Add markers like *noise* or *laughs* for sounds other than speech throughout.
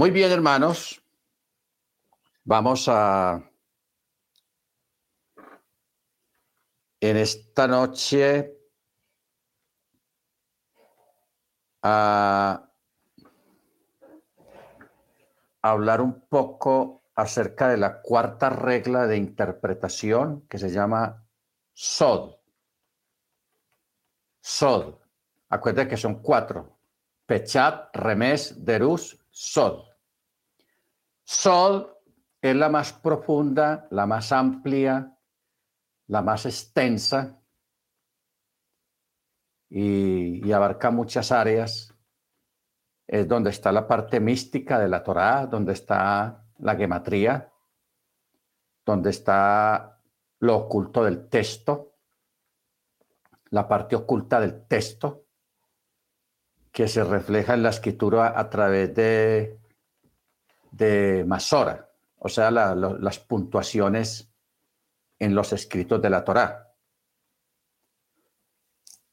Muy bien, hermanos. Vamos a en esta noche a hablar un poco acerca de la cuarta regla de interpretación que se llama SOD. SOD. Acuérdense que son cuatro. Pechat, Remes, Derus, SOD. SOD es la más profunda, la más amplia, la más extensa y, abarca muchas áreas. Es donde está la parte mística de la Torá, donde está la gematría, donde está lo oculto del texto, la parte oculta del texto, que se refleja en la escritura a través de, de Masora, o sea, las puntuaciones en los escritos de la Torá.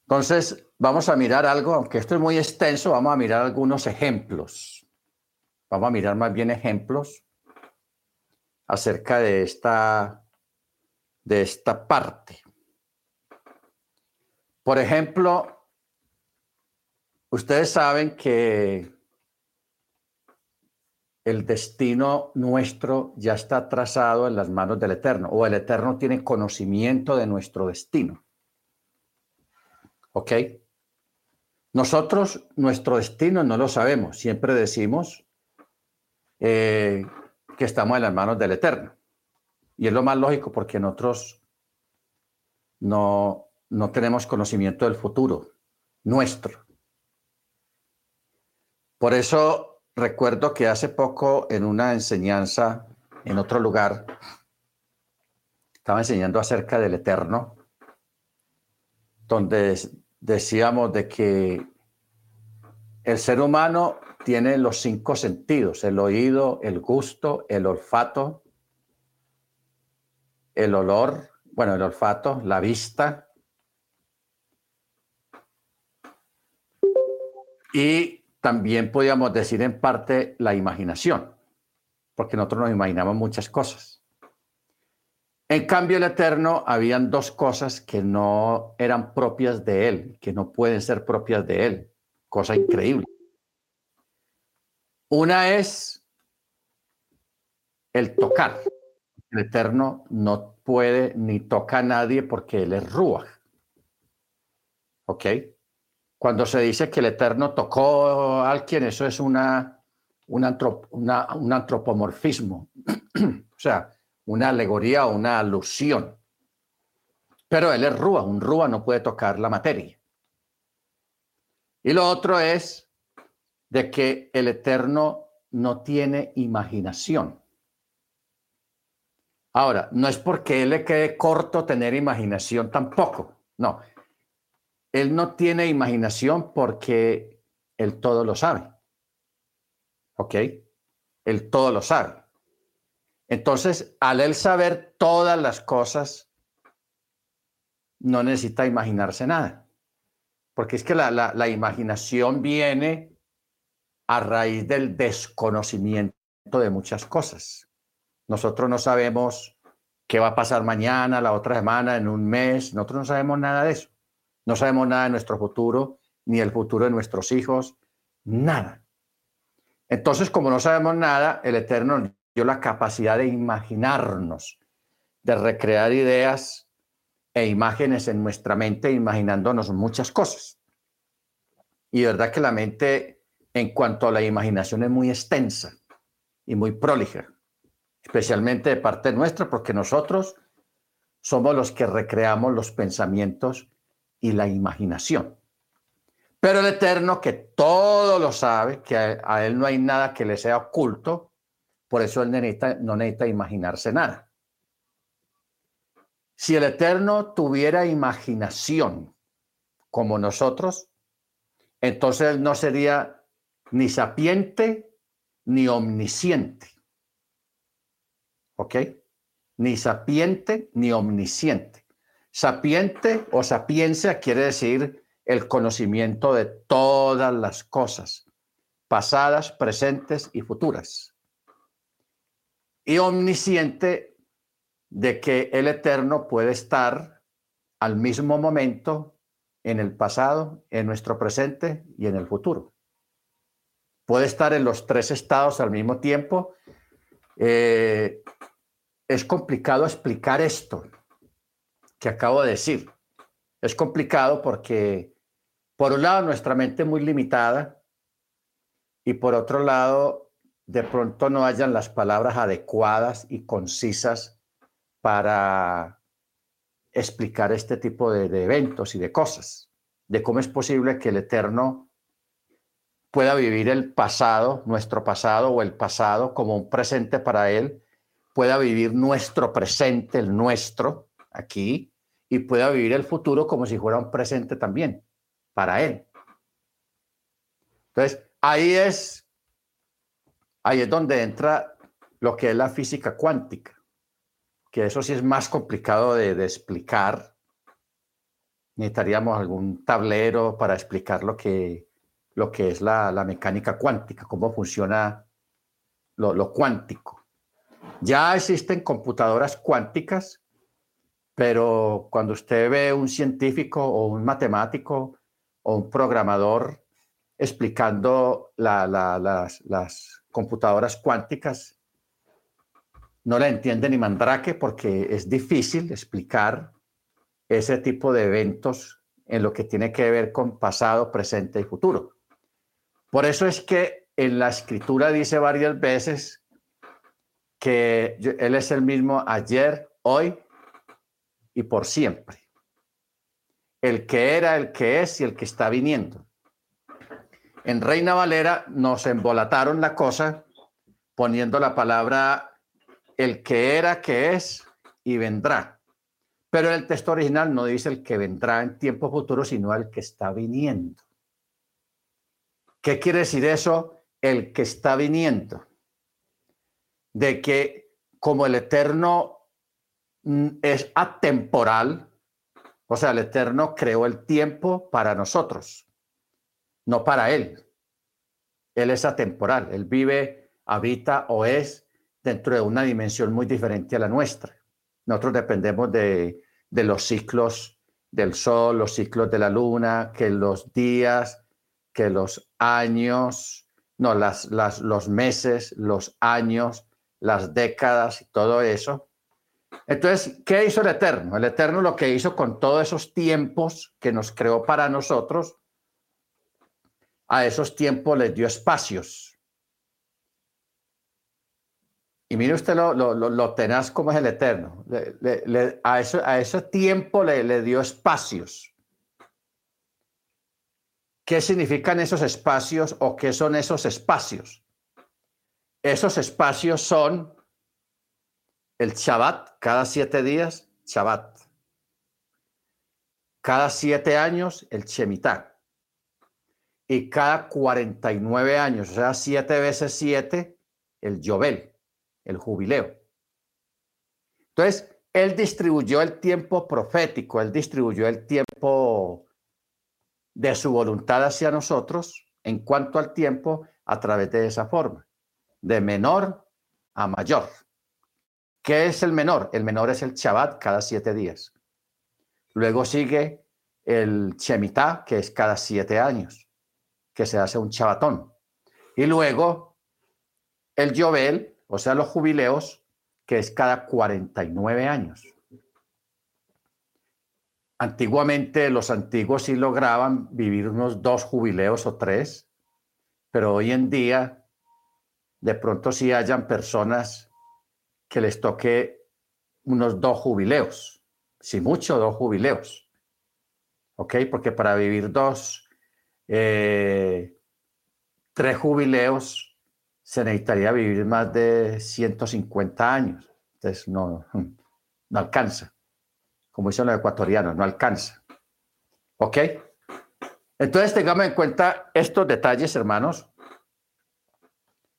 Entonces, vamos a mirar algo, aunque esto es muy extenso, vamos a mirar algunos ejemplos. Vamos a mirar más bien ejemplos acerca de esta, de esta parte. Por ejemplo, ustedes saben que el destino nuestro ya está trazado en las manos del Eterno, o el Eterno tiene conocimiento de nuestro destino. ¿Ok? Nosotros, nuestro destino no lo sabemos. Siempre decimos eh, que estamos en las manos del Eterno. Y es lo más lógico porque nosotros no, no tenemos conocimiento del futuro nuestro. Por eso recuerdo que hace poco en una enseñanza en otro lugar, estaba enseñando acerca del Eterno, donde decíamos de que el ser humano tiene los cinco sentidos, el oído, el gusto, el olfato, el olor, bueno, el olfato, la vista. Y también podríamos decir en parte la imaginación, porque nosotros nos imaginamos muchas cosas. En cambio, el Eterno habían dos cosas que no eran propias de Él, que no pueden ser propias de Él. Cosa increíble. Una es el tocar. El Eterno no puede ni toca a nadie porque Él es Ruach. ¿Ok? Cuando se dice que el Eterno tocó a alguien, eso es una, un antropomorfismo. *clears throat* o sea, una alegoría o una alusión. Pero él es Rúa, un Rúa no puede tocar la materia. Y lo otro es de que el Eterno no tiene imaginación. Ahora, no es porque él le quede corto tener imaginación tampoco, no. Él no tiene imaginación porque él todo lo sabe. ¿Ok? Él todo lo sabe. Entonces, al él saber todas las cosas, no necesita imaginarse nada. Porque es que la, imaginación viene a raíz del desconocimiento de muchas cosas. Nosotros no sabemos qué va a pasar mañana, la otra semana, en un mes. Nosotros no sabemos nada de eso. No sabemos nada de nuestro futuro, ni el futuro de nuestros hijos, nada. Entonces, como no sabemos nada, el Eterno la capacidad de imaginarnos, de recrear ideas e imágenes en nuestra mente, imaginándonos muchas cosas. Y verdad que la mente, en cuanto a la imaginación, es muy extensa y muy prolija, especialmente de parte nuestra, porque nosotros somos los que recreamos los pensamientos y la imaginación. Pero el Eterno, que todo lo sabe, que a Él no hay nada que le sea oculto, por eso él no necesita imaginarse nada. Si el Eterno tuviera imaginación como nosotros, entonces él no sería ni sapiente ni omnisciente. ¿Ok? Ni sapiente ni omnisciente. Sapiente o sapiencia quiere decir el conocimiento de todas las cosas, pasadas, presentes y futuras. Y omnisciente de que el eterno puede estar al mismo momento en el pasado, en nuestro presente y en el futuro. Puede estar en los tres estados al mismo tiempo. Eh, es complicado explicar esto que acabo de decir. Es complicado porque, por un lado, nuestra mente es muy limitada y por otro lado, de pronto no hayan las palabras adecuadas y concisas para explicar este tipo de, de eventos y de cosas, de cómo es posible que el Eterno pueda vivir el pasado, nuestro pasado o el pasado como un presente para Él, pueda vivir nuestro presente, el nuestro, aquí, y pueda vivir el futuro como si fuera un presente también para él. Entonces, ahí es, ahí es donde entra lo que es la física cuántica, que eso sí es más complicado de, explicar. Necesitaríamos algún tablero para explicar lo que, lo que es la, mecánica cuántica, cómo funciona lo, lo cuántico. Ya existen computadoras cuánticas pero cuando usted ve un científico o un matemático o un programador explicando las, computadoras cuánticas, no la entiende ni mandrake porque es difícil explicar ese tipo de eventos en lo que tiene que ver con pasado, presente y futuro. Por eso es que en la escritura dice varias veces que Él es el mismo ayer, hoy y por siempre. El que era, el que es y el que está viniendo. En Reina Valera nos embolataron la cosa poniendo la palabra el que era, que es y vendrá. Pero el texto original no dice el que vendrá en tiempo futuro, sino el que está viniendo. ¿Qué quiere decir eso? El que está viniendo. De que como el Eterno es atemporal, o sea, el Eterno creó el tiempo para nosotros, no para Él. Él es atemporal, Él vive, habita o es dentro de una dimensión muy diferente a la nuestra. Nosotros dependemos de, los ciclos del sol, los ciclos de la luna, que los días, que los años, no, las, las, los meses, los años, las décadas y todo eso entonces, ¿qué hizo el Eterno? El Eterno lo que hizo con todos esos tiempos que nos creó para nosotros, a esos tiempos les dio espacios. Y mire usted lo, lo, tenaz como es el Eterno. a, eso, a ese tiempo le dio espacios. ¿Qué significan esos espacios o qué son esos espacios? Esos espacios son el Shabbat, cada siete días, Shabbat. Cada siete años, el Shemitah. Y cada 49 años, o sea, siete veces siete, el Yobel, el jubileo. Entonces, él distribuyó el tiempo profético, él distribuyó el tiempo de su voluntad hacia nosotros en cuanto al tiempo a través de esa forma, de menor a mayor. ¿Qué es el menor? El menor es el Shabbat cada siete días. Luego sigue el Shemitah, que es cada siete años, que se hace un Shabbatón. Y luego el Yobel, o sea, los jubileos, que es cada 49 años. Antiguamente los antiguos sí lograban vivir unos dos jubileos o tres, pero hoy en día de pronto sí hayan personas que les toque unos dos jubileos, si mucho, dos jubileos. ¿Ok? Porque para vivir dos, eh, tres jubileos, se necesitaría vivir más de 150 años. Entonces, no, *laughs* no alcanza. Como dicen los ecuatorianos, no alcanza. ¿Ok? Entonces, tengamos en cuenta estos detalles, hermanos,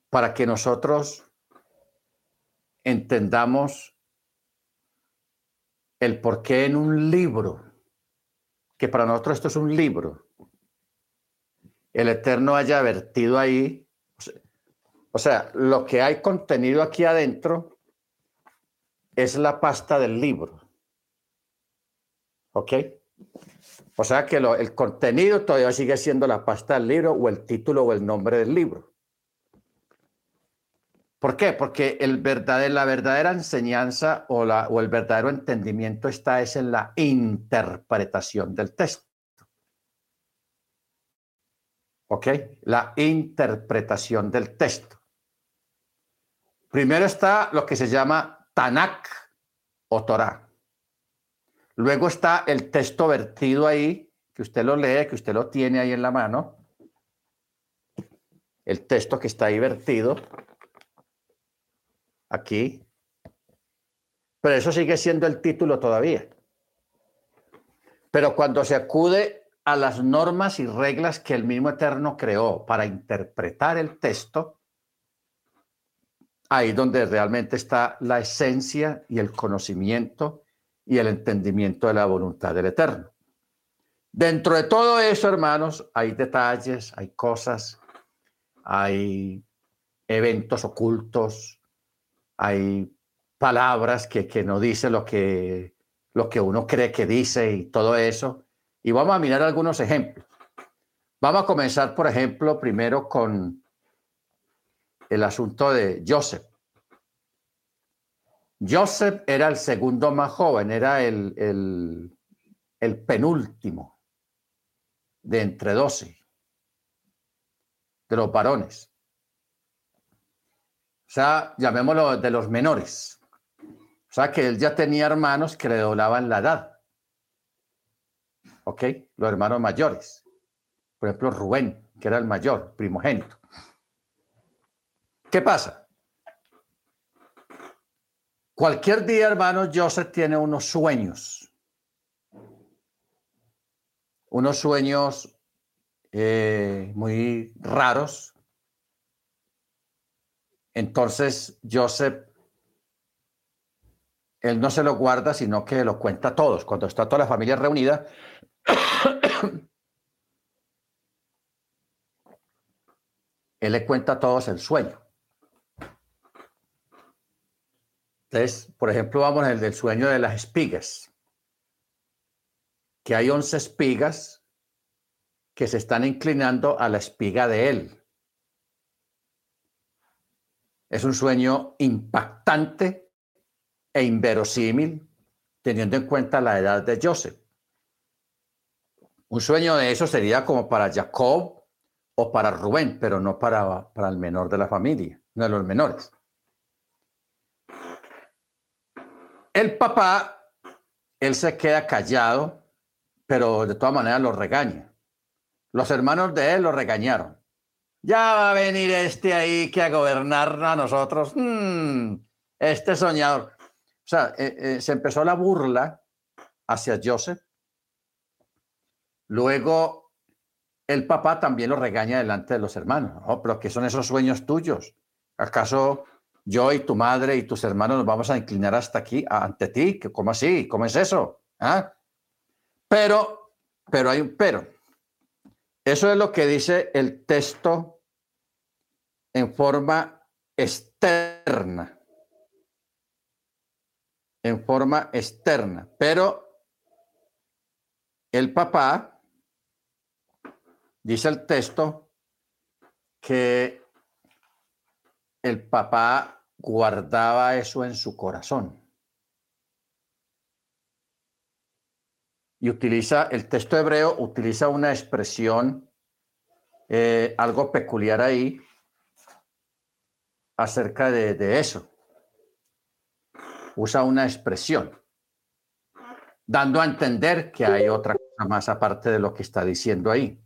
para que nosotros entendamos el por qué en un libro, que para nosotros esto es un libro, el Eterno haya vertido ahí. O sea, lo que hay contenido aquí adentro es la pasta del libro. ¿Ok? O sea que el contenido todavía sigue siendo la pasta del libro o el título o el nombre del libro. ¿Por qué? Porque el la verdadera enseñanza o el verdadero entendimiento está es en la interpretación del texto. ¿Ok? La interpretación del texto. Primero está lo que se llama Tanakh o Torah. Luego está el texto vertido ahí, que usted lo lee, que usted lo tiene ahí en la mano. El texto que está ahí vertido aquí. Pero eso sigue siendo el título todavía. Pero cuando se acude a las normas y reglas que el mismo Eterno creó para interpretar el texto, ahí donde realmente está la esencia y el conocimiento y el entendimiento de la voluntad del Eterno. Dentro de todo eso, hermanos, hay detalles, hay cosas, hay eventos ocultos, hay palabras que, que no dice lo que, lo que uno cree que dice y todo eso. Y vamos a mirar algunos ejemplos. Vamos a comenzar, por ejemplo, primero con el asunto de Joseph. Joseph era el segundo más joven, era el, el, el penúltimo de entre doce de los varones. O sea, llamémoslo de los menores. O sea, que él ya tenía hermanos que le doblaban la edad. ¿Ok? Los hermanos mayores. Por ejemplo, Rubén, que era el mayor, primogénito. ¿Qué pasa? Cualquier día, hermano, Joseph tiene unos sueños. Unos sueños eh, muy raros, entonces, Joseph, él no se lo guarda, sino que lo cuenta a todos. Cuando está toda la familia reunida, *coughs* él le cuenta a todos el sueño. Entonces, por ejemplo, vamos al del sueño de las espigas, que hay 11 espigas que se están inclinando a la espiga de él. Es un sueño impactante e inverosímil, teniendo en cuenta la edad de Joseph. Un sueño de eso sería como para Jacob o para Rubén, pero no para, para el menor de la familia, no de los menores. El papá, él se queda callado, pero de todas maneras lo regaña. Los hermanos de él lo regañaron. Ya va a venir este ahí que a gobernar a nosotros. Hmm, este soñador. O sea, eh, eh, se empezó la burla hacia Joseph. Luego, el papá también lo regaña delante de los hermanos. Oh, pero ¿qué son esos sueños tuyos? ¿Acaso yo y tu madre y tus hermanos nos vamos a inclinar hasta aquí, ante ti? ¿Cómo así? ¿Cómo es eso? ¿Ah? Pero, pero hay un pero. Eso es lo que dice el texto en forma externa. En forma externa. Pero el papá, dice el texto, que el papá guardaba eso en su corazón. Y utiliza, el texto hebreo utiliza una expresión eh, algo peculiar ahí acerca de, eso. Usa una expresión, dando a entender que hay otra cosa más aparte de lo que está diciendo ahí.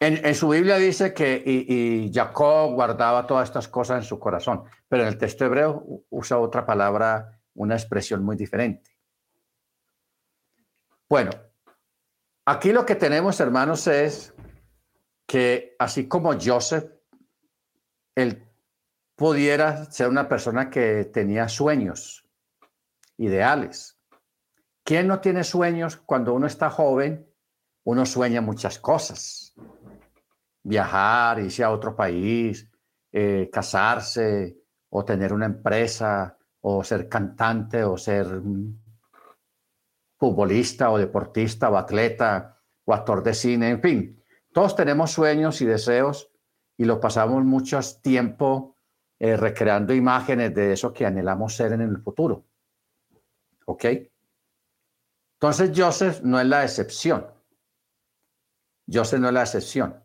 En, su Biblia dice que y, Jacob guardaba todas estas cosas en su corazón, pero en el texto hebreo usa otra palabra, una expresión muy diferente. Bueno, aquí lo que tenemos, hermanos, es que así como Joseph, él pudiera ser una persona que tenía sueños, ideales. ¿Quién no tiene sueños cuando uno está joven uno sueña muchas cosas. Viajar, irse a otro país, eh, casarse, o tener una empresa, o ser cantante, o ser futbolista, o deportista, o atleta, o actor de cine, en fin. Todos tenemos sueños y deseos y lo pasamos mucho tiempo eh, recreando imágenes de eso que anhelamos ser en el futuro. ¿Ok? Entonces Joseph no es la excepción. Joseph no es la excepción.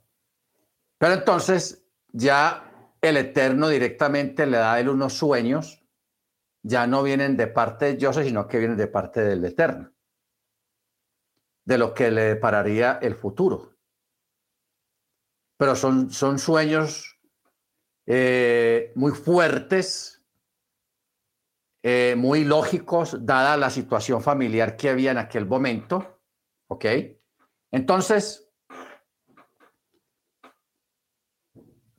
Pero entonces ya el Eterno directamente le da a él unos sueños, ya no vienen de parte de Joseph, sino que vienen de parte del Eterno, de lo que le depararía el futuro. Pero son, son sueños eh, muy fuertes, eh, muy lógicos, dada la situación familiar que había en aquel momento. ¿Ok? Entonces,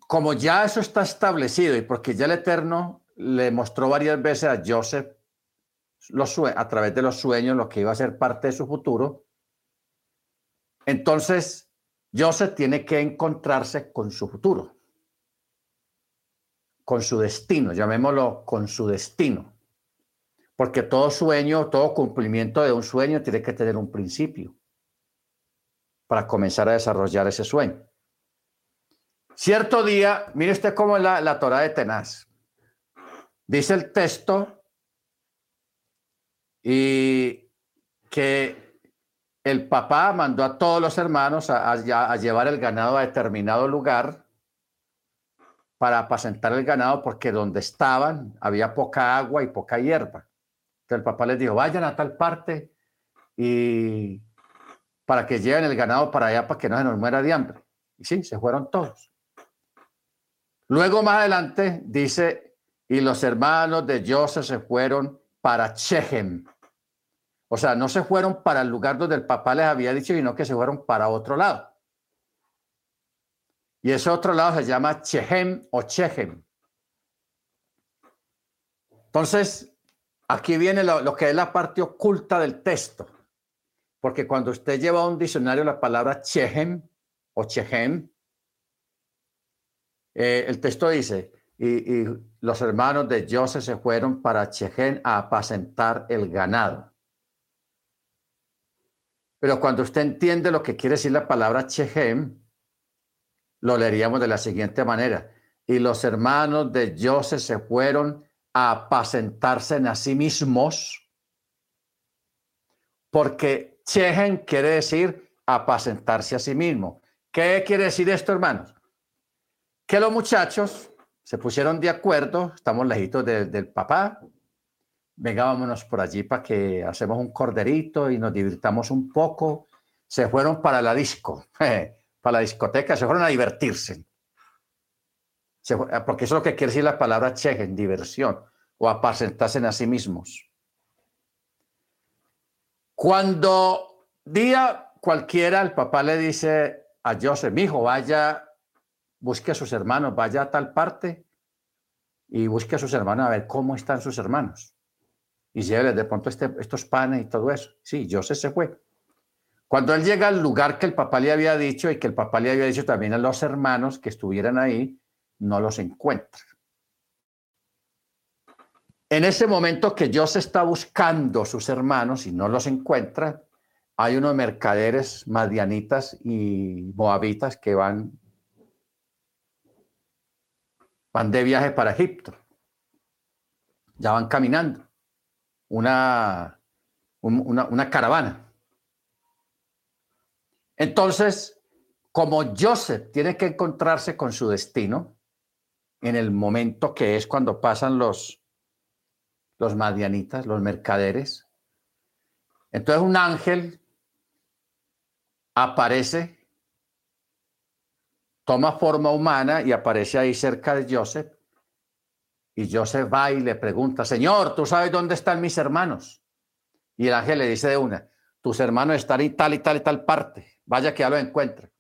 como ya eso está establecido y porque ya el Eterno le mostró varias veces a Joseph los, a través de los sueños lo que iba a ser parte de su futuro, entonces Joseph tiene que encontrarse con su futuro, con su destino, llamémoslo con su destino. Porque todo sueño, todo cumplimiento de un sueño tiene que tener un principio para comenzar a desarrollar ese sueño. Cierto día, mire usted cómo es la, la Torah de Tenaz. Dice el texto y que el papá mandó a todos los hermanos a, llevar el ganado a determinado lugar para apacentar el ganado porque donde estaban había poca agua y poca hierba. Entonces el papá les dijo, vayan a tal parte y para que lleven el ganado para allá para que no se nos muera de hambre. Y sí, se fueron todos. Luego más adelante dice, y los hermanos de Joseph se fueron para Shechem, o sea, no se fueron para el lugar donde el papá les había dicho, sino que se fueron para otro lado. Y ese otro lado se llama Chehem o Chehem. Entonces, aquí viene lo, que es la parte oculta del texto. Porque cuando usted lleva a un diccionario la palabra Chehem o Chehem, eh, el texto dice, y, y, los hermanos de Joseph se fueron para Chehem a apacentar el ganado. Pero cuando usted entiende lo que quiere decir la palabra Chehem, lo leeríamos de la siguiente manera. Y los hermanos de Joseph se fueron a apacentarse en a sí mismos, porque Chehem quiere decir apacentarse a sí mismo. ¿Qué quiere decir esto, hermanos? Que los muchachos se pusieron de acuerdo, estamos lejitos del papá, venga, vámonos por allí para que hacemos un corderito y nos divirtamos un poco. Se fueron para la disco, *laughs* para la discoteca, se fueron a divertirse. porque eso es lo que quiere decir la palabra chejen, diversión, o apacentarse a sí mismos. Cuando día cualquiera el papá le dice a Joseph, mi hijo, vaya, busque a sus hermanos, vaya a tal parte y busque a sus hermanos a ver cómo están sus hermanos y llévele de pronto este, estos panes y todo eso. Sí, José se fue. Cuando él llega al lugar que el papá le había dicho y que el papá le había dicho también a los hermanos que estuvieran ahí, no los encuentra. En ese momento que José está buscando sus hermanos y no los encuentra, hay unos mercaderes madianitas y moabitas que van, van de viaje para Egipto. Ya van caminando una, una, caravana. Entonces, como Joseph tiene que encontrarse con su destino en el momento que es cuando pasan los, los madianitas, los mercaderes, entonces un ángel aparece, toma forma humana y aparece ahí cerca de Joseph y Joseph va y le pregunta, Señor, ¿tú sabes dónde están mis hermanos? Y el ángel le dice de una, tus hermanos están en tal y tal y tal parte, vaya que ya lo encuentre.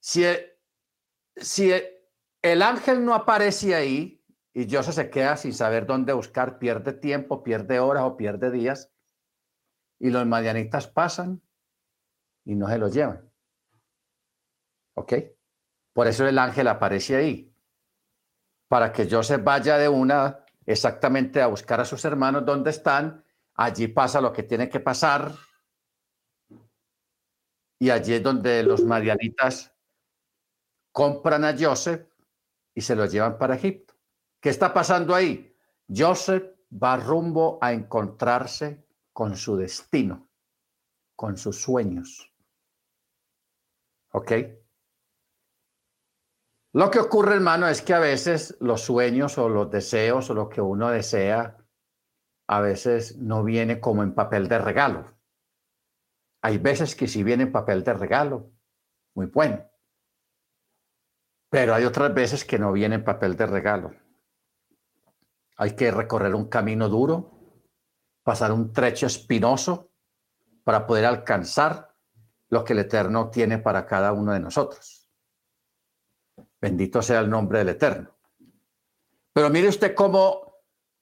Si el, si el, ángel no aparece ahí y Joseph se queda sin saber dónde buscar, pierde tiempo, pierde horas o pierde días, y los madianitas pasan y no se lo llevan. ¿Ok? Por eso el ángel aparece ahí, para que Joseph vaya de una exactamente a buscar a sus hermanos donde están, allí pasa lo que tiene que pasar, y allí es donde los marianitas compran a Joseph y se lo llevan para Egipto. ¿Qué está pasando ahí? Joseph va rumbo a encontrarse con su destino, con sus sueños. ¿Ok? Lo que ocurre, hermano, es que a veces los sueños o los deseos o lo que uno desea, a veces no viene como en papel de regalo. Hay veces que sí viene en papel de regalo, muy bueno. Pero hay otras veces que no viene en papel de regalo. Hay que recorrer un camino duro, pasar un trecho espinoso para poder alcanzar lo que el Eterno tiene para cada uno de nosotros. Bendito sea el nombre del Eterno. Pero mire usted cómo,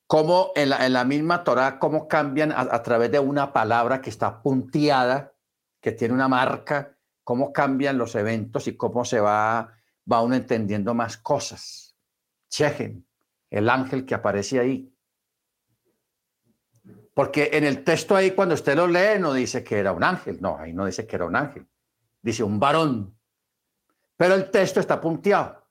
cómo en, la, en la misma Torah, cómo cambian a, través de una palabra que está punteada, que tiene una marca, cómo cambian los eventos y cómo se va, va uno entendiendo más cosas. Chequen el ángel que aparece ahí. Porque en el texto ahí, cuando usted lo lee, no dice que era un ángel. No, ahí no dice que era un ángel. Dice un varón. Pero el texto está punteado.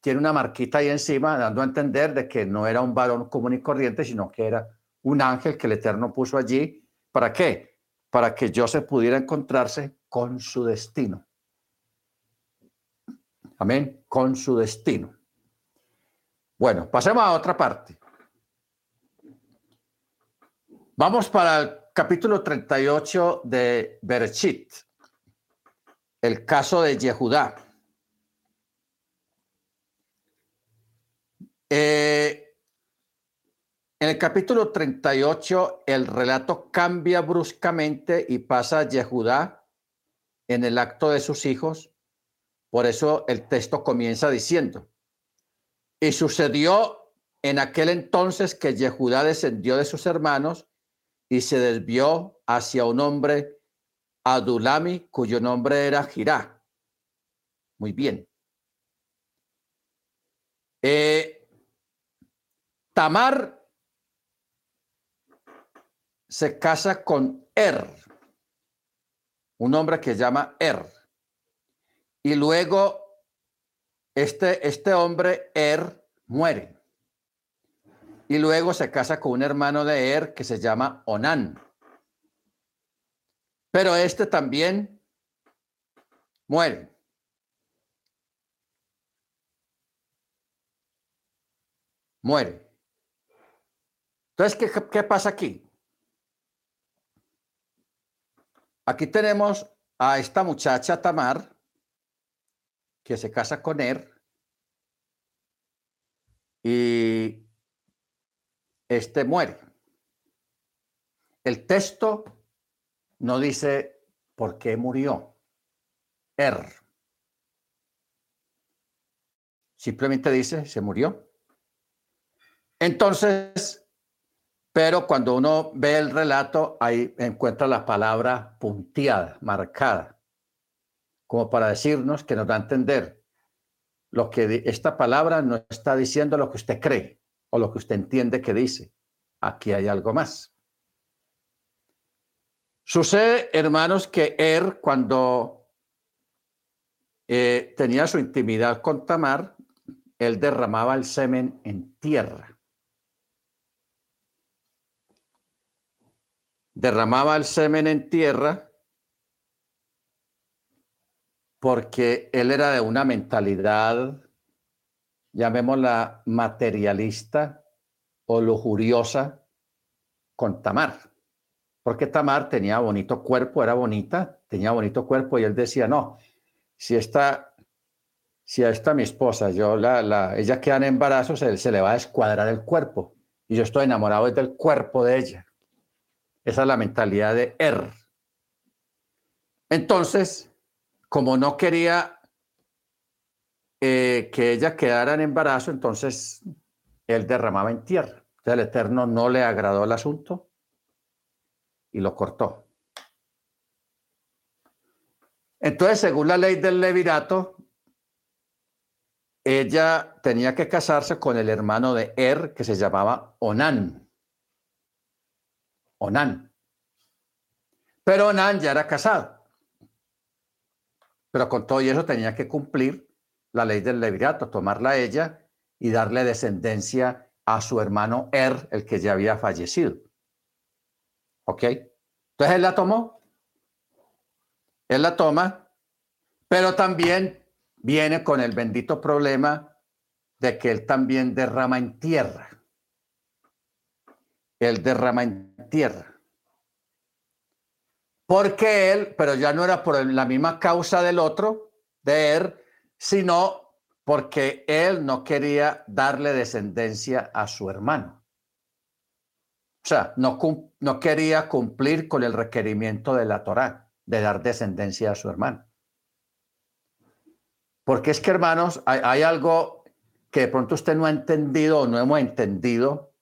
Tiene una marquita ahí encima, dando a entender de que no era un varón común y corriente, sino que era un ángel que el Eterno puso allí. ¿Para qué? Para que yo se pudiera encontrarse con su destino. Amén. Con su destino. Bueno, pasemos a otra parte. Vamos para el capítulo 38 de Berechit, el caso de Yehudá. Eh, en el capítulo 38, el relato cambia bruscamente y pasa a Yehudá en el acto de sus hijos. Por eso el texto comienza diciendo, y sucedió en aquel entonces que Yehudá descendió de sus hermanos y se desvió hacia un hombre Adulami, cuyo nombre era Girá. Muy bien. Eh, Tamar se casa con Er, un hombre que se llama Er. Y luego este, este hombre, Er, muere. Y luego se casa con un hermano de Er que se llama Onán. Pero este también muere. Muere. Entonces, ¿qué, qué pasa aquí? Aquí tenemos a esta muchacha Tamar, que se casa con él y este muere. El texto no dice por qué murió. Er. Simplemente dice, se murió. Entonces, pero cuando uno ve el relato, ahí encuentra la palabra punteada, marcada como para decirnos que nos da a entender lo que esta palabra no está diciendo lo que usted cree o lo que usted entiende que dice. Aquí hay algo más. Sucede, hermanos, que Er, cuando eh, tenía su intimidad con Tamar, él derramaba el semen en tierra. Derramaba el semen en tierra porque él era de una mentalidad, llamémosla materialista o lujuriosa, con Tamar. Porque Tamar tenía bonito cuerpo, era bonita, tenía bonito cuerpo y él decía, no, si esta, si esta mi esposa, yo la, la, ella queda en embarazo, se, se le va a descuadrar el cuerpo y yo estoy enamorado del cuerpo de ella. Esa es la mentalidad de Er. Entonces, como no quería eh, que ella quedara en embarazo, entonces él derramaba en tierra. Entonces el Eterno no le agradó el asunto y lo cortó. Entonces, según la ley del levirato, ella tenía que casarse con el hermano de Er, que se llamaba Onán. Onán. Pero Onán ya era casado. Pero con todo eso tenía que cumplir la ley del levirato, tomarla a ella y darle descendencia a su hermano Er, el que ya había fallecido. ¿Ok? Entonces él la tomó. Él la toma, pero también viene con el bendito problema de que él también derrama en tierra. Él derrama en tierra. Porque él, pero ya no era por la misma causa del otro, de él, sino porque él no quería darle descendencia a su hermano. O sea, no, no quería cumplir con el requerimiento de la Torá de dar descendencia a su hermano. Porque es que, hermanos, hay, algo que de pronto usted no ha entendido o no hemos entendido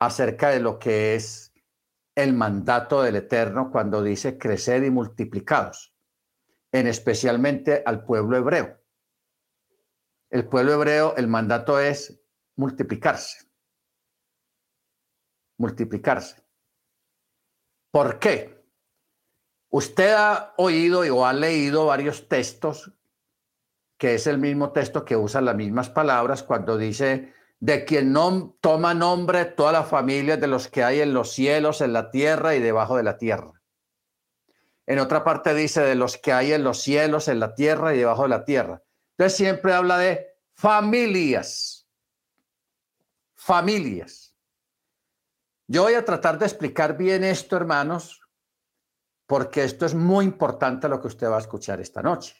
acerca de lo que es el mandato del Eterno cuando dice crecer y multiplicados, en especialmente al pueblo hebreo. El pueblo hebreo, el mandato es multiplicarse. Multiplicarse. ¿Por qué? Usted ha oído o ha leído varios textos que es el mismo texto que usa las mismas palabras cuando dice, de quien toma nombre toda la familia de los que hay en los cielos, en la tierra y debajo de la tierra. En otra parte dice, de los que hay en los cielos, en la tierra y debajo de la tierra. Entonces siempre habla de familias. Familias. Yo voy a tratar de explicar bien esto, hermanos, porque esto es muy importante lo que usted va a escuchar esta noche.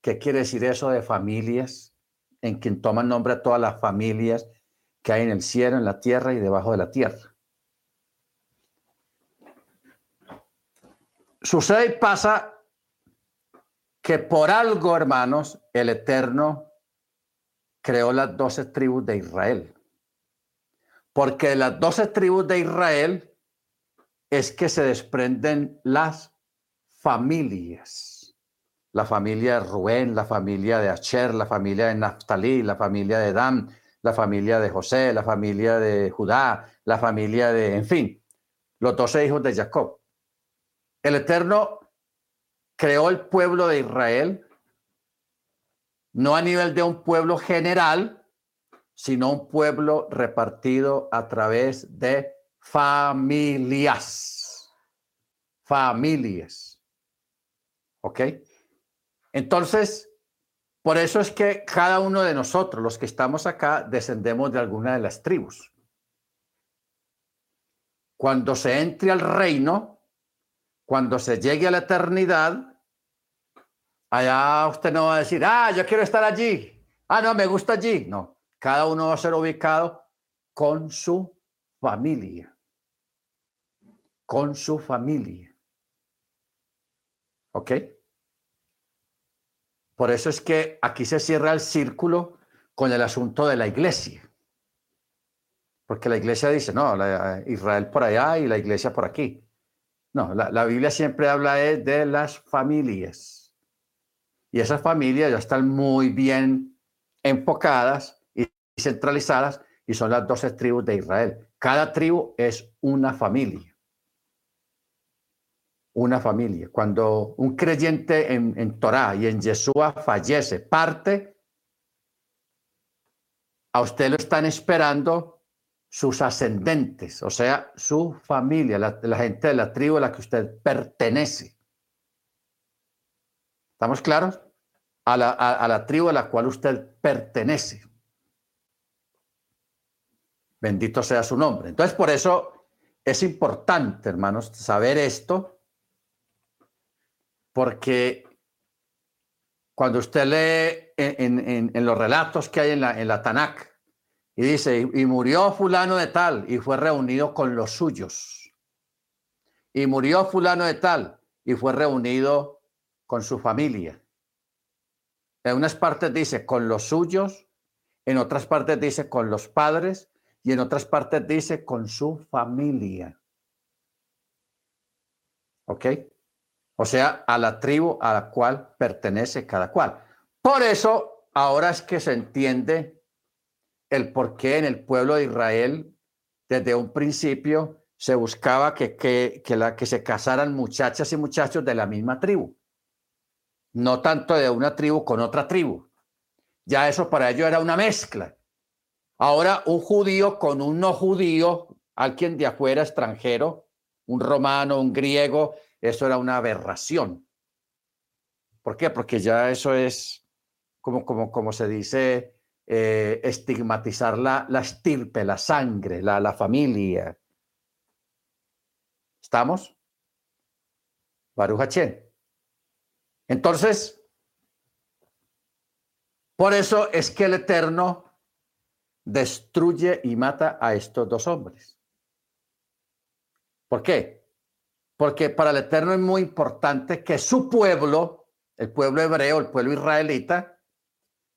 ¿Qué quiere decir eso de familias? En quien toman nombre a todas las familias que hay en el cielo, en la tierra y debajo de la tierra. Sucede y pasa que por algo, hermanos, el Eterno creó las doce tribus de Israel. Porque de las doce tribus de Israel es que se desprenden las familias la familia de Rubén, la familia de Asher, la familia de Naftali, la familia de Dan, la familia de José, la familia de Judá, la familia de, en fin, los doce hijos de Jacob. El Eterno creó el pueblo de Israel no a nivel de un pueblo general, sino un pueblo repartido a través de familias. Familias. ¿Ok? Entonces, por eso es que cada uno de nosotros, los que estamos acá, descendemos de alguna de las tribus. Cuando se entre al reino, cuando se llegue a la eternidad, allá usted no va a decir, ah, yo quiero estar allí. Ah, no, me gusta allí. No, cada uno va a ser ubicado con su familia. Con su familia. ¿Ok? Por eso es que aquí se cierra el círculo con el asunto de la iglesia. Porque la iglesia dice, no, Israel por allá y la iglesia por aquí. No, la, Biblia siempre habla de, las familias. Y esas familias ya están muy bien enfocadas y centralizadas y son las doce tribus de Israel. Cada tribu es una familia una familia. Cuando un creyente en, en Torah y en Yeshua fallece, parte, a usted lo están esperando sus ascendentes, o sea, su familia, la, gente de la tribu a la que usted pertenece. ¿Estamos claros? A la, a la tribu a la cual usted pertenece. Bendito sea su nombre. Entonces, por eso es importante, hermanos, saber esto porque cuando usted lee en, los relatos que hay en la, en la Tanakh, y dice, y murió fulano de tal, y fue reunido con los suyos. Y murió fulano de tal, y fue reunido con su familia. En unas partes dice con los suyos, en otras partes dice con los padres, y en otras partes dice con su familia. ¿Ok? O sea, a la tribu a la cual pertenece cada cual. Por eso, ahora es que se entiende el por qué en el pueblo de Israel, desde un principio, se buscaba que, que, que, la, que se casaran muchachas y muchachos de la misma tribu. No tanto de una tribu con otra tribu. Ya eso para ellos era una mezcla. Ahora un judío con un no judío, alguien de afuera extranjero, un romano, un griego, eso era una aberración. ¿Por qué? Porque ya eso es, como, como, como se dice, eh, estigmatizar la, la estirpe, la sangre, la, la familia. ¿Estamos? Baruch Entonces, por eso es que el Eterno destruye y mata a estos dos hombres. ¿Por qué? Porque para el Eterno es muy importante que su pueblo, el pueblo hebreo, el pueblo israelita,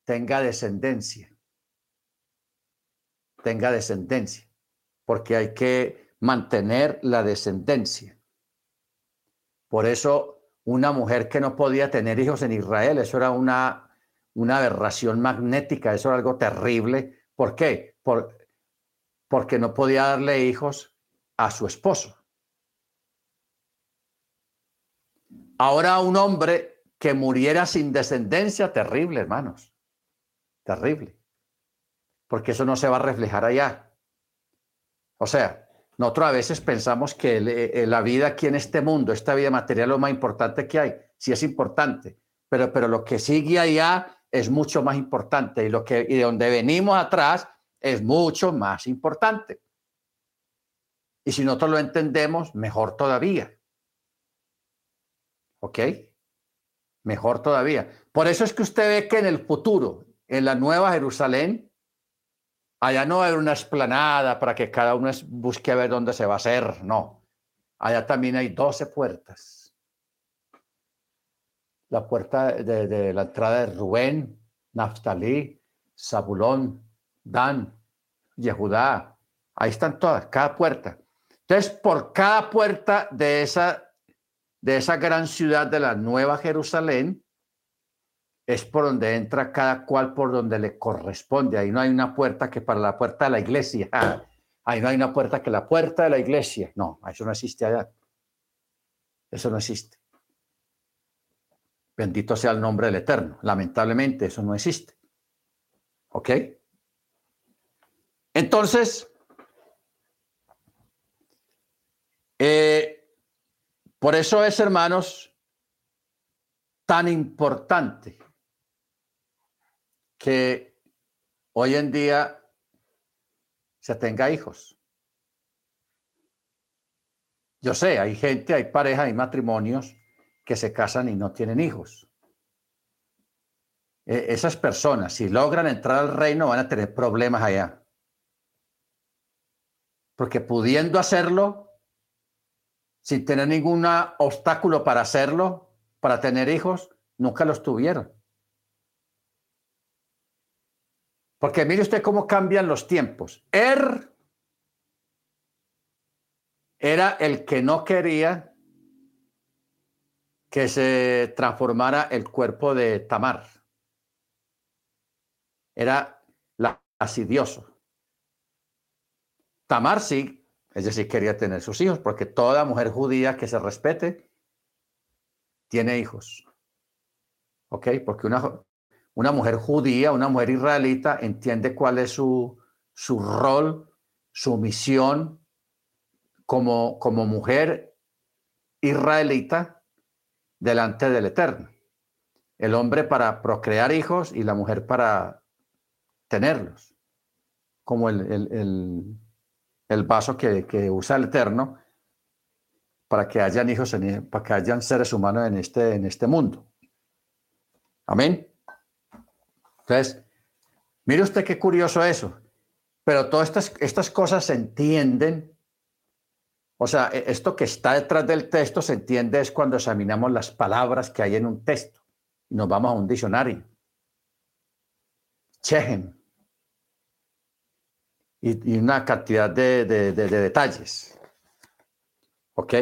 tenga descendencia. Tenga descendencia. Porque hay que mantener la descendencia. Por eso, una mujer que no podía tener hijos en Israel, eso era una, una aberración magnética, eso era algo terrible. ¿Por qué? Por, porque no podía darle hijos a su esposo. Ahora un hombre que muriera sin descendencia, terrible, hermanos. Terrible. Porque eso no se va a reflejar allá. O sea, nosotros a veces pensamos que eh, la vida aquí en este mundo, esta vida material, es lo más importante que hay. Sí es importante, pero, pero lo que sigue allá es mucho más importante y lo que y de donde venimos atrás es mucho más importante. Y si nosotros lo entendemos, mejor todavía. ¿Ok? Mejor todavía. Por eso es que usted ve que en el futuro, en la Nueva Jerusalén, allá no hay una esplanada para que cada uno busque a ver dónde se va a hacer. No. Allá también hay 12 puertas. La puerta de, la entrada de Rubén, Naftalí, Zabulón, Dan, Yehudá. Ahí están todas, cada puerta. Entonces, por cada puerta de esa de esa gran ciudad de la Nueva Jerusalén, es por donde entra cada cual por donde le corresponde. Ahí no hay una puerta que para la puerta de la iglesia. Ahí no hay una puerta que la puerta de la iglesia. No, eso no existe allá. Eso no existe. Bendito sea el nombre del Eterno. Lamentablemente eso no existe. ¿Ok? Entonces, eh, por eso es, hermanos, tan importante que hoy en día se tenga hijos. Yo sé, hay gente, hay parejas, hay matrimonios que se casan y no tienen hijos. E, esas personas, si logran entrar al reino, van a tener problemas allá. Porque pudiendo hacerlo, sin tener ningún obstáculo para hacerlo, para tener hijos, nunca los tuvieron. Porque mire usted cómo cambian los tiempos. Er era el que no quería que se transformara el cuerpo de Tamar. Era la asidioso. Tamar sí es decir, quería tener sus hijos, porque toda mujer judía que se respete tiene hijos. ¿Ok? Porque una, una mujer judía, una mujer israelita, entiende cuál es su, su rol, su misión como, como mujer israelita delante del Eterno. El hombre para procrear hijos y la mujer para tenerlos, como el el vaso que, usa el Eterno para que hayan hijos, para que hayan seres humanos en este, en este mundo. Amén. Entonces, mire usted qué curioso eso. Pero todas estas, estas cosas se entienden. O sea, e, esto que está detrás del texto se entiende es cuando examinamos las palabras que hay en un texto nos vamos a un diccionario. Chejen y, una cantidad de, detalles. ¿Ok?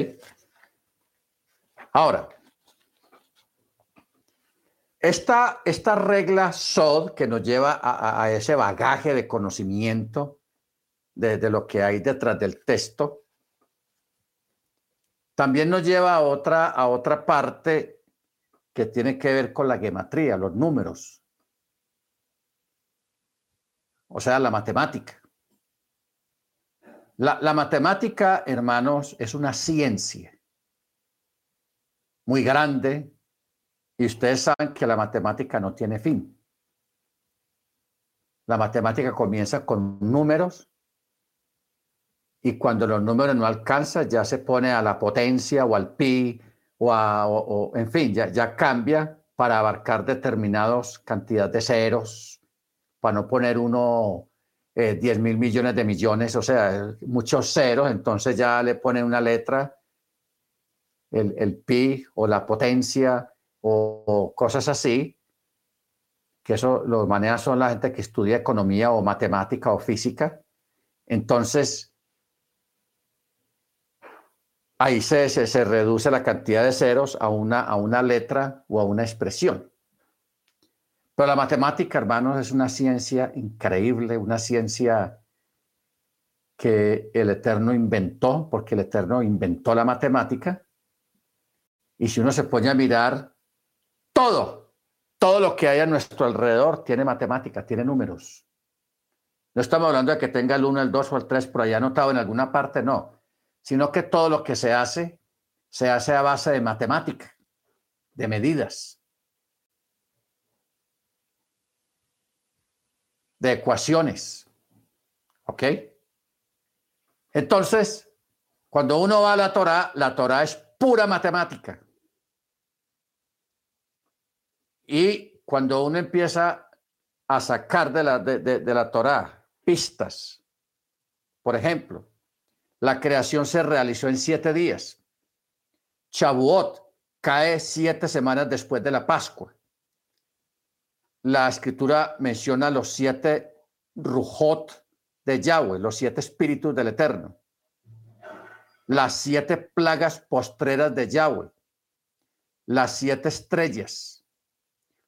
Ahora, esta, esta regla SOD que nos lleva a, ese bagaje de conocimiento de, lo que hay detrás del texto, también nos lleva a otra, a otra parte que tiene que ver con la gematría, los números. O sea, la matemática. La, la matemática, hermanos, es una ciencia muy grande, y ustedes saben que la matemática no tiene fin. La matemática comienza con números y cuando los números no alcanzan ya se pone a la potencia o al pi o, a, o, en fin, ya, ya cambia para abarcar determinados cantidades de ceros, para no poner uno eh, 10 mil millones de millones, o sea, muchos ceros, entonces ya le ponen una letra, el, el pi o la potencia o, cosas así, que eso lo maneja son la gente que estudia economía o matemática o física. Entonces, ahí se, se, reduce la cantidad de ceros a una, a una letra o a una expresión. Pero la matemática, hermanos, es una ciencia increíble, una ciencia que el Eterno inventó, porque el Eterno inventó la matemática. Y si uno se pone a mirar todo, todo lo que hay a nuestro alrededor tiene matemática, tiene números. No estamos hablando de que tenga el 1, el 2 o el 3 por allá anotado en alguna parte, no, sino que todo lo que se hace, se hace a base de matemática, de medidas, de ecuaciones. ¿Ok? Entonces, cuando uno va a la Torah, la Torah es pura matemática. Y cuando uno empieza a sacar de la, de, la Torá pistas, por ejemplo, la creación se realizó en siete días. Shavuot cae siete semanas después de la Pascua. La escritura menciona los siete rujot de Yahweh, los siete espíritus del Eterno. Las siete plagas postreras de Yahweh. Las siete estrellas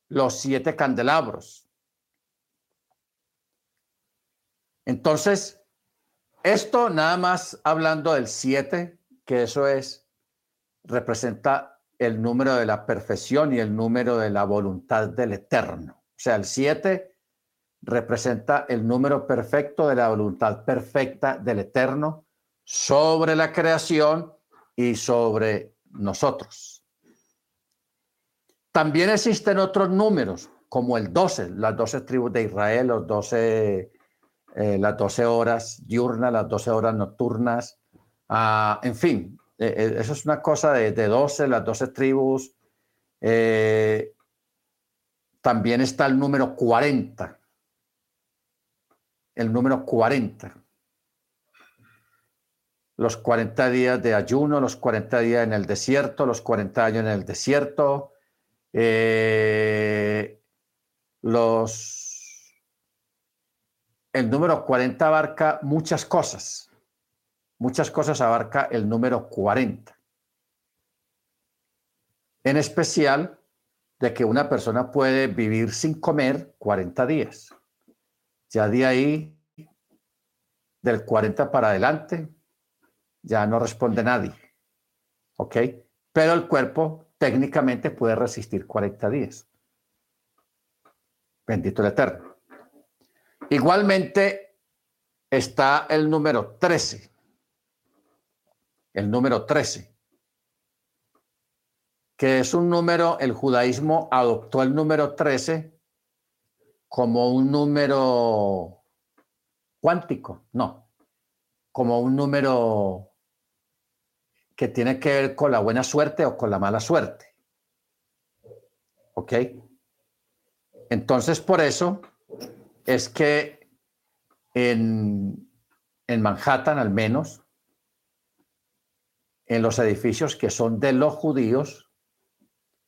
los siete candelabros. Entonces, esto nada más hablando del siete, que eso es, representa el número de la perfección y el número de la voluntad del eterno. O sea, el siete representa el número perfecto de la voluntad perfecta del eterno sobre la creación y sobre nosotros. También existen otros números, como el 12, las 12 tribus de Israel, los 12, eh, las 12 horas diurnas, las 12 horas nocturnas, ah, en fin, eh, eh, eso es una cosa de, de 12, las 12 tribus. también está el número 40, el número 40 los 40 días de ayuno, los 40 días en el desierto, los 40 años en el desierto, eh, los, el número 40 abarca muchas cosas. Muchas cosas abarca el número 40. En especial de que una persona puede vivir sin comer 40 días. Ya de ahí, del 40 para adelante, ya no responde nadie. ¿Ok? Pero el cuerpo técnicamente puede resistir 40 días. Bendito el Eterno. Igualmente está el número 13. El número 13. Que es un número, el judaísmo adoptó el número 13 como un número cuántico, no, como un número que tiene que ver con la buena suerte o con la mala suerte. ¿Ok? Entonces, por eso es que en, en Manhattan, al menos, en los edificios que son de los judíos,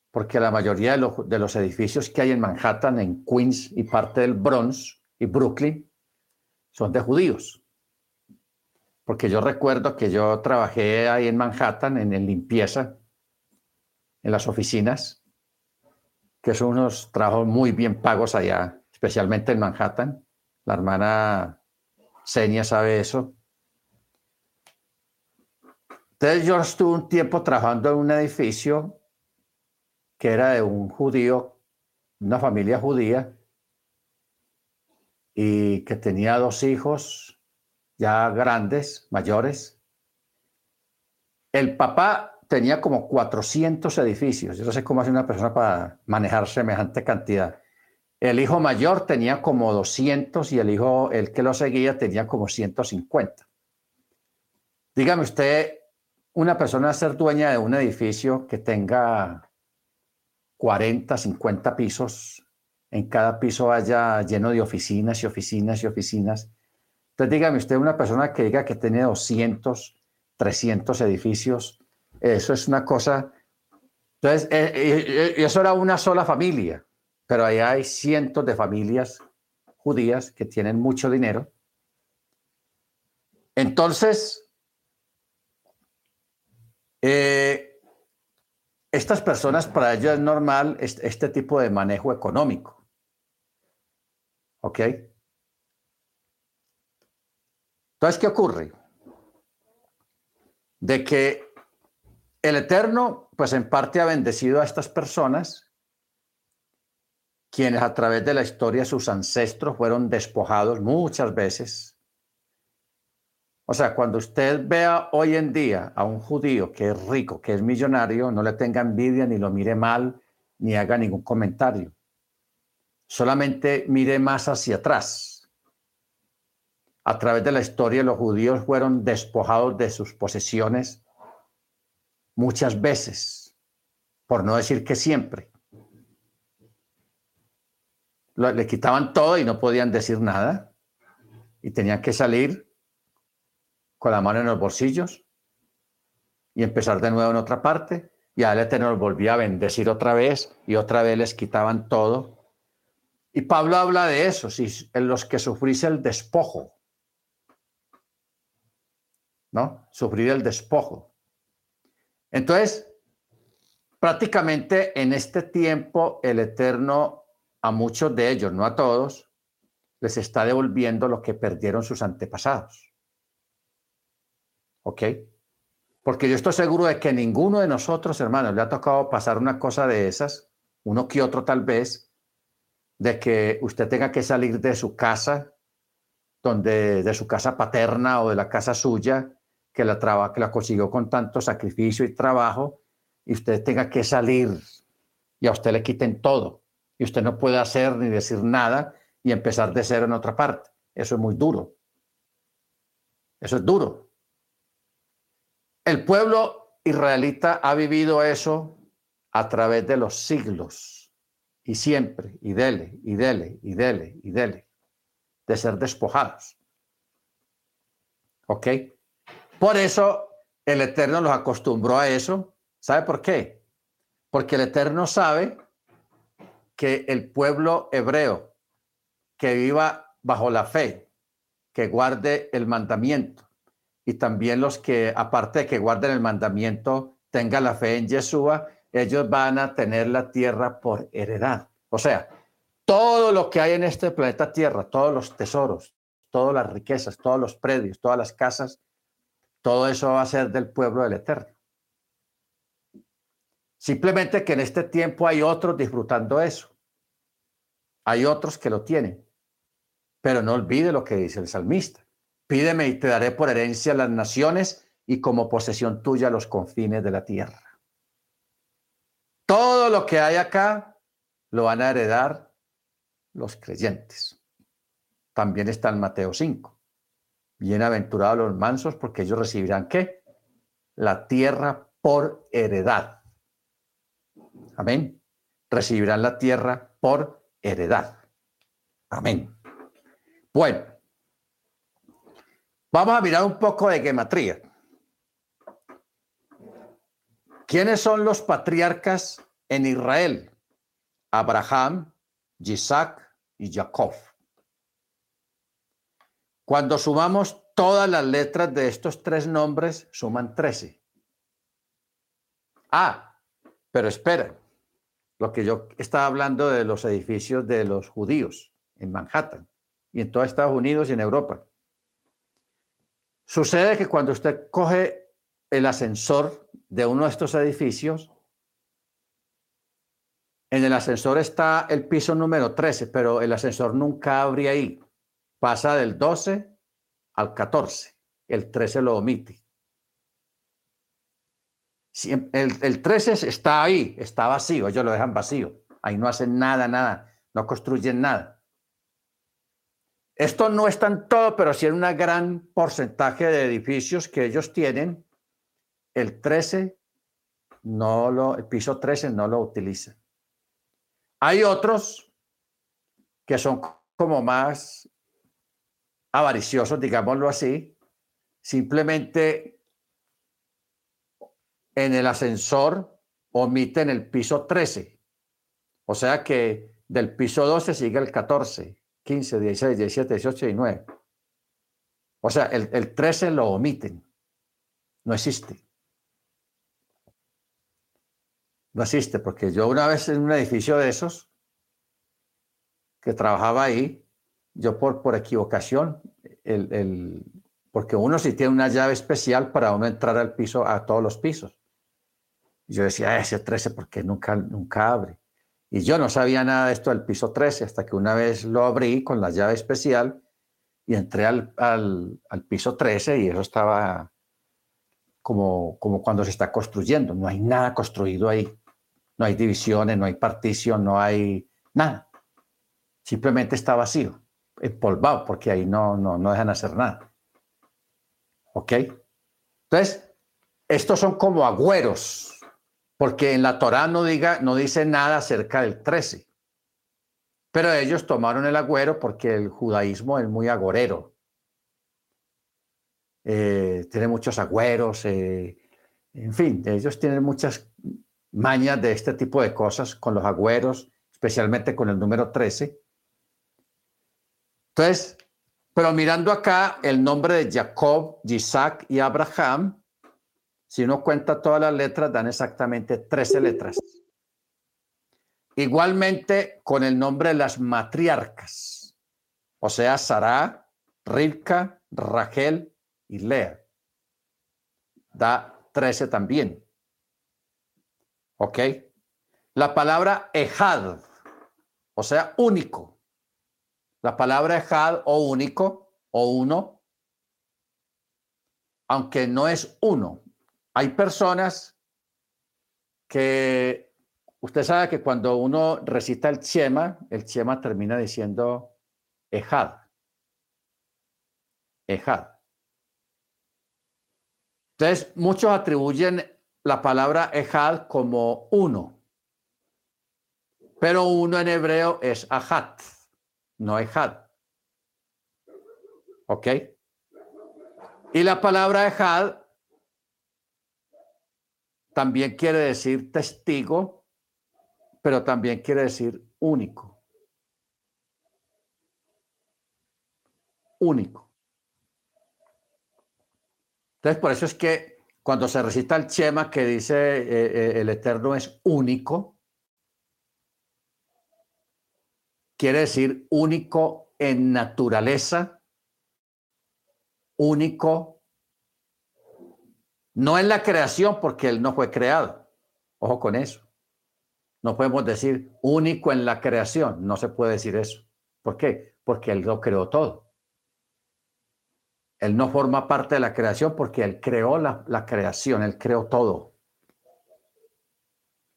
porque la mayoría de, de, los edificios que hay en Manhattan, en Queens y parte del Bronx y Brooklyn, son de judíos. Porque yo recuerdo que yo trabajé ahí en Manhattan en, limpieza, en las oficinas, que son unos trabajos muy bien pagos allá, especialmente en Manhattan. La hermana Senia sabe eso. Entonces yo estuve un tiempo trabajando en un edificio que era de un judío, una familia judía, y que tenía dos hijos ya grandes, mayores. El papá tenía como 400 edificios. Yo no sé cómo hace una persona para manejar semejante cantidad. El hijo mayor tenía como 200 y el hijo, el que lo seguía, tenía como 150. Dígame usted, una persona ser dueña de un edificio que tenga 40, 50 pisos, en cada piso haya lleno de oficinas y oficinas y oficinas. Entonces, dígame usted, una persona que diga que tiene 200, 300 edificios, eso es una cosa. Entonces, eh, eh, eh, eso era una sola familia, pero ahí hay cientos de familias judías que tienen mucho dinero. Entonces, estas personas, para ellos es normal este tipo de manejo económico. ¿Ok? Entonces, ¿qué ocurre? De que el Eterno, pues en parte ha bendecido a estas personas, quienes a través de la historia sus ancestros fueron despojados muchas veces. O sea, cuando usted vea hoy en día a un judío que es rico, que es millonario, no le tenga envidia, ni lo mire mal, ni haga ningún comentario solamente mire más hacia atrás. A través de la historia los judíos fueron despojados de sus posesiones muchas veces, por no decir que siempre. Le quitaban todo y no podían decir nada y tenían que salir con la mano en los bolsillos y empezar de nuevo en otra parte y a él Eterno volvía a bendecir otra vez y otra vez les quitaban todo y Pablo habla de eso, en los que sufrís el despojo. ¿No? Sufrir el despojo. Entonces, prácticamente en este tiempo el Eterno a muchos de ellos, no a todos, les está devolviendo lo que perdieron sus antepasados. ¿Ok? Porque yo estoy seguro de que ninguno de nosotros, hermanos, le ha tocado pasar una cosa de esas, uno que otro tal vez, de que usted tenga que salir de su casa, donde, de su casa paterna o de la casa suya, que la, traba, que la consiguió con tanto sacrificio y trabajo, y usted tenga que salir y a usted le quiten todo, y usted no puede hacer ni decir nada y empezar de cero en otra parte. Eso es muy duro. Eso es duro. El pueblo israelita ha vivido eso a través de los siglos y siempre, y dele, y dele, y dele, y dele, de ser despojados. ¿Ok? Por eso el Eterno los acostumbró a eso. ¿Sabe por qué? Porque el Eterno sabe que el pueblo hebreo que viva bajo la fe, que guarde el mandamiento, y también los que, aparte de que guarden el mandamiento, tengan la fe en Yeshua, ellos van a tener la tierra por heredad. O sea, todo lo que hay en este planeta Tierra, todos los tesoros, todas las riquezas, todos los predios, todas las casas, todo eso va a ser del pueblo del Eterno. Simplemente que en este tiempo hay otros disfrutando eso. Hay otros que lo tienen. Pero no olvide lo que dice el salmista. Pídeme y te daré por herencia las naciones y como posesión tuya los confines de la tierra. Todo lo que hay acá lo van a heredar los creyentes. También está en Mateo 5. Bienaventurados los mansos porque ellos recibirán qué? La tierra por heredad. Amén. Recibirán la tierra por heredad. Amén. Bueno, vamos a mirar un poco de gematría. ¿Quiénes son los patriarcas en Israel? Abraham, Isaac y Jacob. Cuando sumamos todas las letras de estos tres nombres, suman 13. Ah, pero espera, lo que yo estaba hablando de los edificios de los judíos en Manhattan y en todo Estados Unidos y en Europa. Sucede que cuando usted coge el ascensor de uno de estos edificios, en el ascensor está el piso número 13, pero el ascensor nunca abre ahí. Pasa del 12 al 14. El 13 lo omite. El, el 13 está ahí, está vacío, ellos lo dejan vacío. Ahí no hacen nada, nada, no construyen nada. Esto no está en todo, pero sí en un gran porcentaje de edificios que ellos tienen. El 13 no lo, el piso 13 no lo utiliza. Hay otros que son como más avariciosos, digámoslo así, simplemente en el ascensor omiten el piso 13. O sea que del piso 12 sigue el 14, 15, 16, 17, 18 y 9. O sea, el, el 13 lo omiten. No existe. No existe, porque yo una vez en un edificio de esos, que trabajaba ahí, yo por, por equivocación, el, el, porque uno sí tiene una llave especial para uno entrar al piso, a todos los pisos. Yo decía, ah, ese 13 porque nunca, nunca abre. Y yo no sabía nada de esto del piso 13 hasta que una vez lo abrí con la llave especial y entré al, al, piso 13 y eso estaba como, como cuando se está construyendo. No hay nada construido ahí. No hay divisiones, no hay partición, no hay nada. Simplemente está vacío, empolvado, porque ahí no, no, no dejan hacer nada. ¿Ok? Entonces, estos son como agüeros porque en la Torá no, diga, no dice nada acerca del 13. Pero ellos tomaron el agüero porque el judaísmo es muy agorero. Eh, tiene muchos agüeros, eh, en fin, ellos tienen muchas mañas de este tipo de cosas con los agüeros, especialmente con el número 13. Entonces, pero mirando acá el nombre de Jacob, Isaac y Abraham, si uno cuenta todas las letras, dan exactamente 13 letras. Igualmente con el nombre de las matriarcas, o sea, Sara, Rilka, Rachel y Lea. Da 13 también. ¿Ok? La palabra ejad, o sea, único. La palabra ejad o único o uno, aunque no es uno, hay personas que usted sabe que cuando uno recita el Chema, el Chema termina diciendo Ejad. Ejad. Entonces, muchos atribuyen la palabra Ejad como uno. Pero uno en hebreo es Ahat, no Ejad. ¿Ok? Y la palabra Ejad también quiere decir testigo, pero también quiere decir único. Único. Entonces, por eso es que cuando se recita el Chema que dice eh, eh, el Eterno es único, quiere decir único en naturaleza, único no en la creación porque Él no fue creado. Ojo con eso. No podemos decir único en la creación. No se puede decir eso. ¿Por qué? Porque Él lo creó todo. Él no forma parte de la creación porque Él creó la, creación, Él creó todo.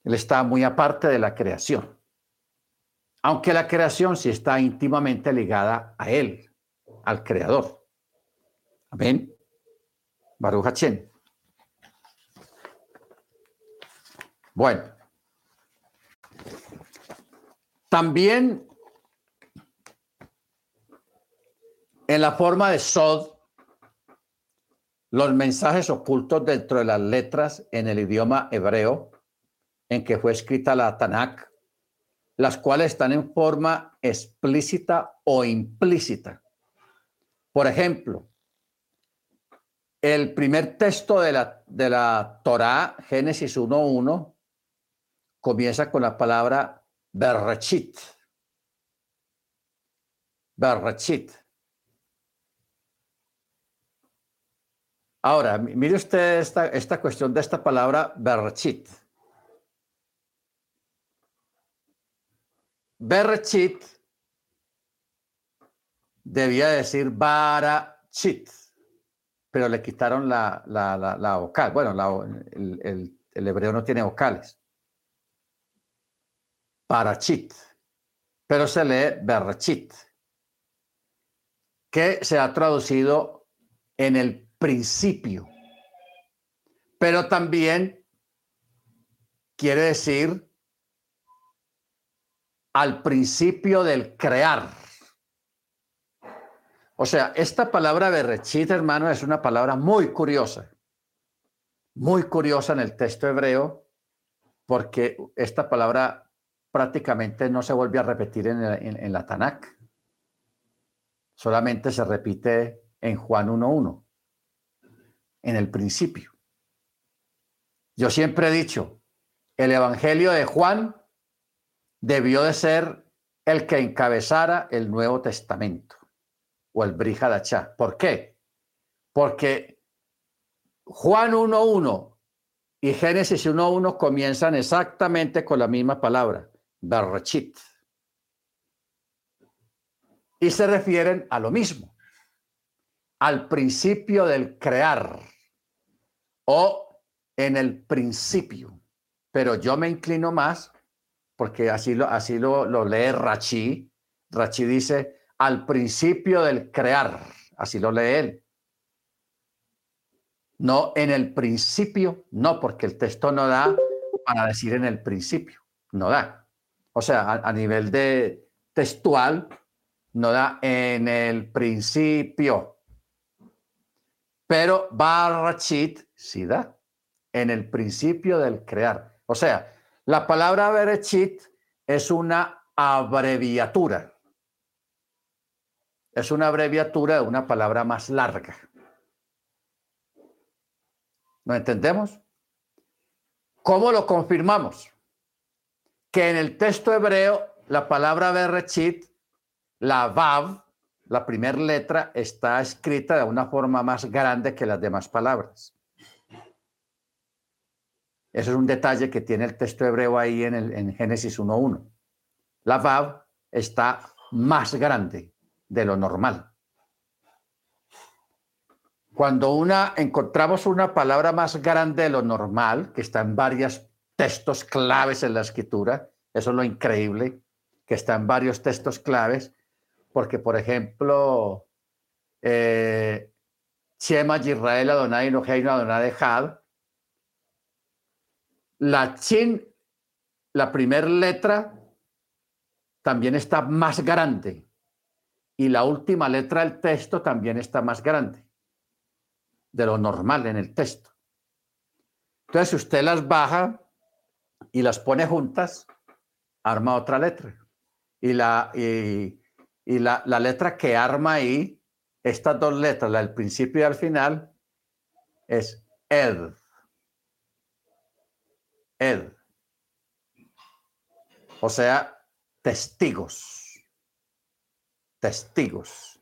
Él está muy aparte de la creación. Aunque la creación sí está íntimamente ligada a Él, al Creador. Amén. Baruch Hachem. Bueno, también en la forma de Sod, los mensajes ocultos dentro de las letras en el idioma hebreo en que fue escrita la Tanakh, las cuales están en forma explícita o implícita. Por ejemplo, el primer texto de la, de la Torá, Génesis 1.1, comienza con la palabra berrechit. Berrechit. Ahora, mire usted esta, esta cuestión de esta palabra berrechit. Berrechit debía decir barachit, pero le quitaron la, la, vocal. Bueno, el, el, hebreo no tiene vocales. Barachit, pero se lee berrechit, que se ha traducido en el principio, pero también quiere decir al principio del crear. O sea, esta palabra berrechit, hermano, es una palabra muy curiosa, muy curiosa en el texto hebreo, porque esta palabra prácticamente no se vuelve a repetir en, la Tanakh. Solamente se repite en Juan 1.1, en el principio. Yo siempre he dicho, el Evangelio de Juan debió de ser el que encabezara el Nuevo Testamento o el Brihadachá. ¿Por qué? Porque Juan 1.1 y Génesis 1.1 comienzan exactamente con la misma palabra, Y se refieren a lo mismo, al principio del crear o en el principio. Pero yo me inclino más porque así lo, así lo, lo lee Rachi. Rachi dice, al principio del crear, así lo lee él. No en el principio, no, porque el texto no da para decir en el principio, no da. O sea, a, nivel de textual, no da en el principio. Pero Barrachit sí da, en el principio del crear. O sea, la palabra Berechit es una abreviatura. Es una abreviatura de una palabra más larga. ¿No entendemos? ¿Cómo lo confirmamos? Que en el texto hebreo la palabra Berechit, la Vav, la primera letra, está escrita de una forma más grande que las demás palabras. Eso es un detalle que tiene el texto hebreo ahí en, el, en Génesis 1.1. La Vav está más grande de lo normal. Cuando una, encontramos una palabra más grande de lo normal, que está en varios textos claves en la escritura, eso es lo increíble, que está en varios textos claves, porque, por ejemplo, eh, Israel, Adonai, Noheinu, Adonai, Had, la chin, la primera letra, también está más grande. Y la última letra del texto también está más grande de lo normal en el texto. Entonces, si usted las baja y las pone juntas, arma otra letra. Y la, y, la, la, letra que arma ahí, estas dos letras, la del principio y al final, es ed. Ed. O sea, testigos. Testigos.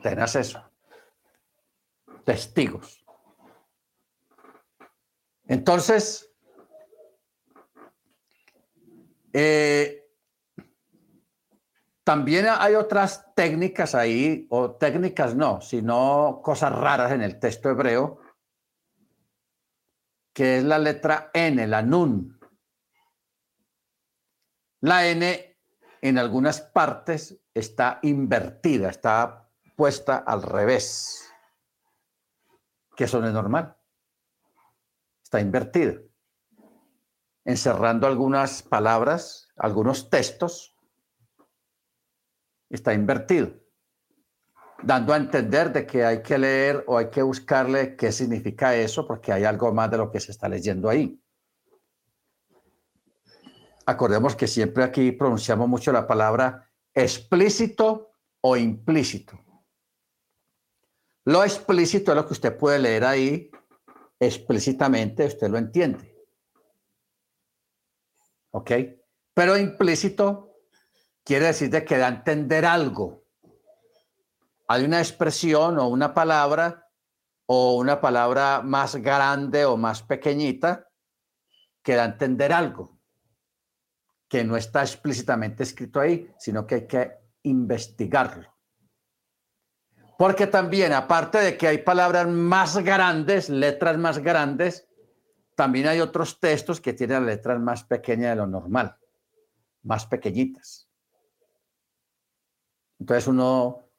Tenés eso. Testigos. Entonces, eh, también hay otras técnicas ahí, o técnicas no, sino cosas raras en el texto hebreo, que es la letra N, la Nun. La N en algunas partes está invertida, está puesta al revés, que eso no es normal. Está invertida, encerrando algunas palabras, algunos textos, está invertido dando a entender de que hay que leer o hay que buscarle qué significa eso, porque hay algo más de lo que se está leyendo ahí. Acordemos que siempre aquí pronunciamos mucho la palabra explícito o implícito. Lo explícito es lo que usted puede leer ahí explícitamente, usted lo entiende. ¿Ok? Pero implícito quiere decir de que da a entender algo. Hay una expresión o una palabra o una palabra más grande o más pequeñita que da a entender algo que no está explícitamente escrito ahí, sino que hay que investigarlo. Porque también, aparte de que hay palabras más grandes, letras más grandes, también hay otros textos que tienen letras más pequeñas de lo normal, más pequeñitas. Entonces uno,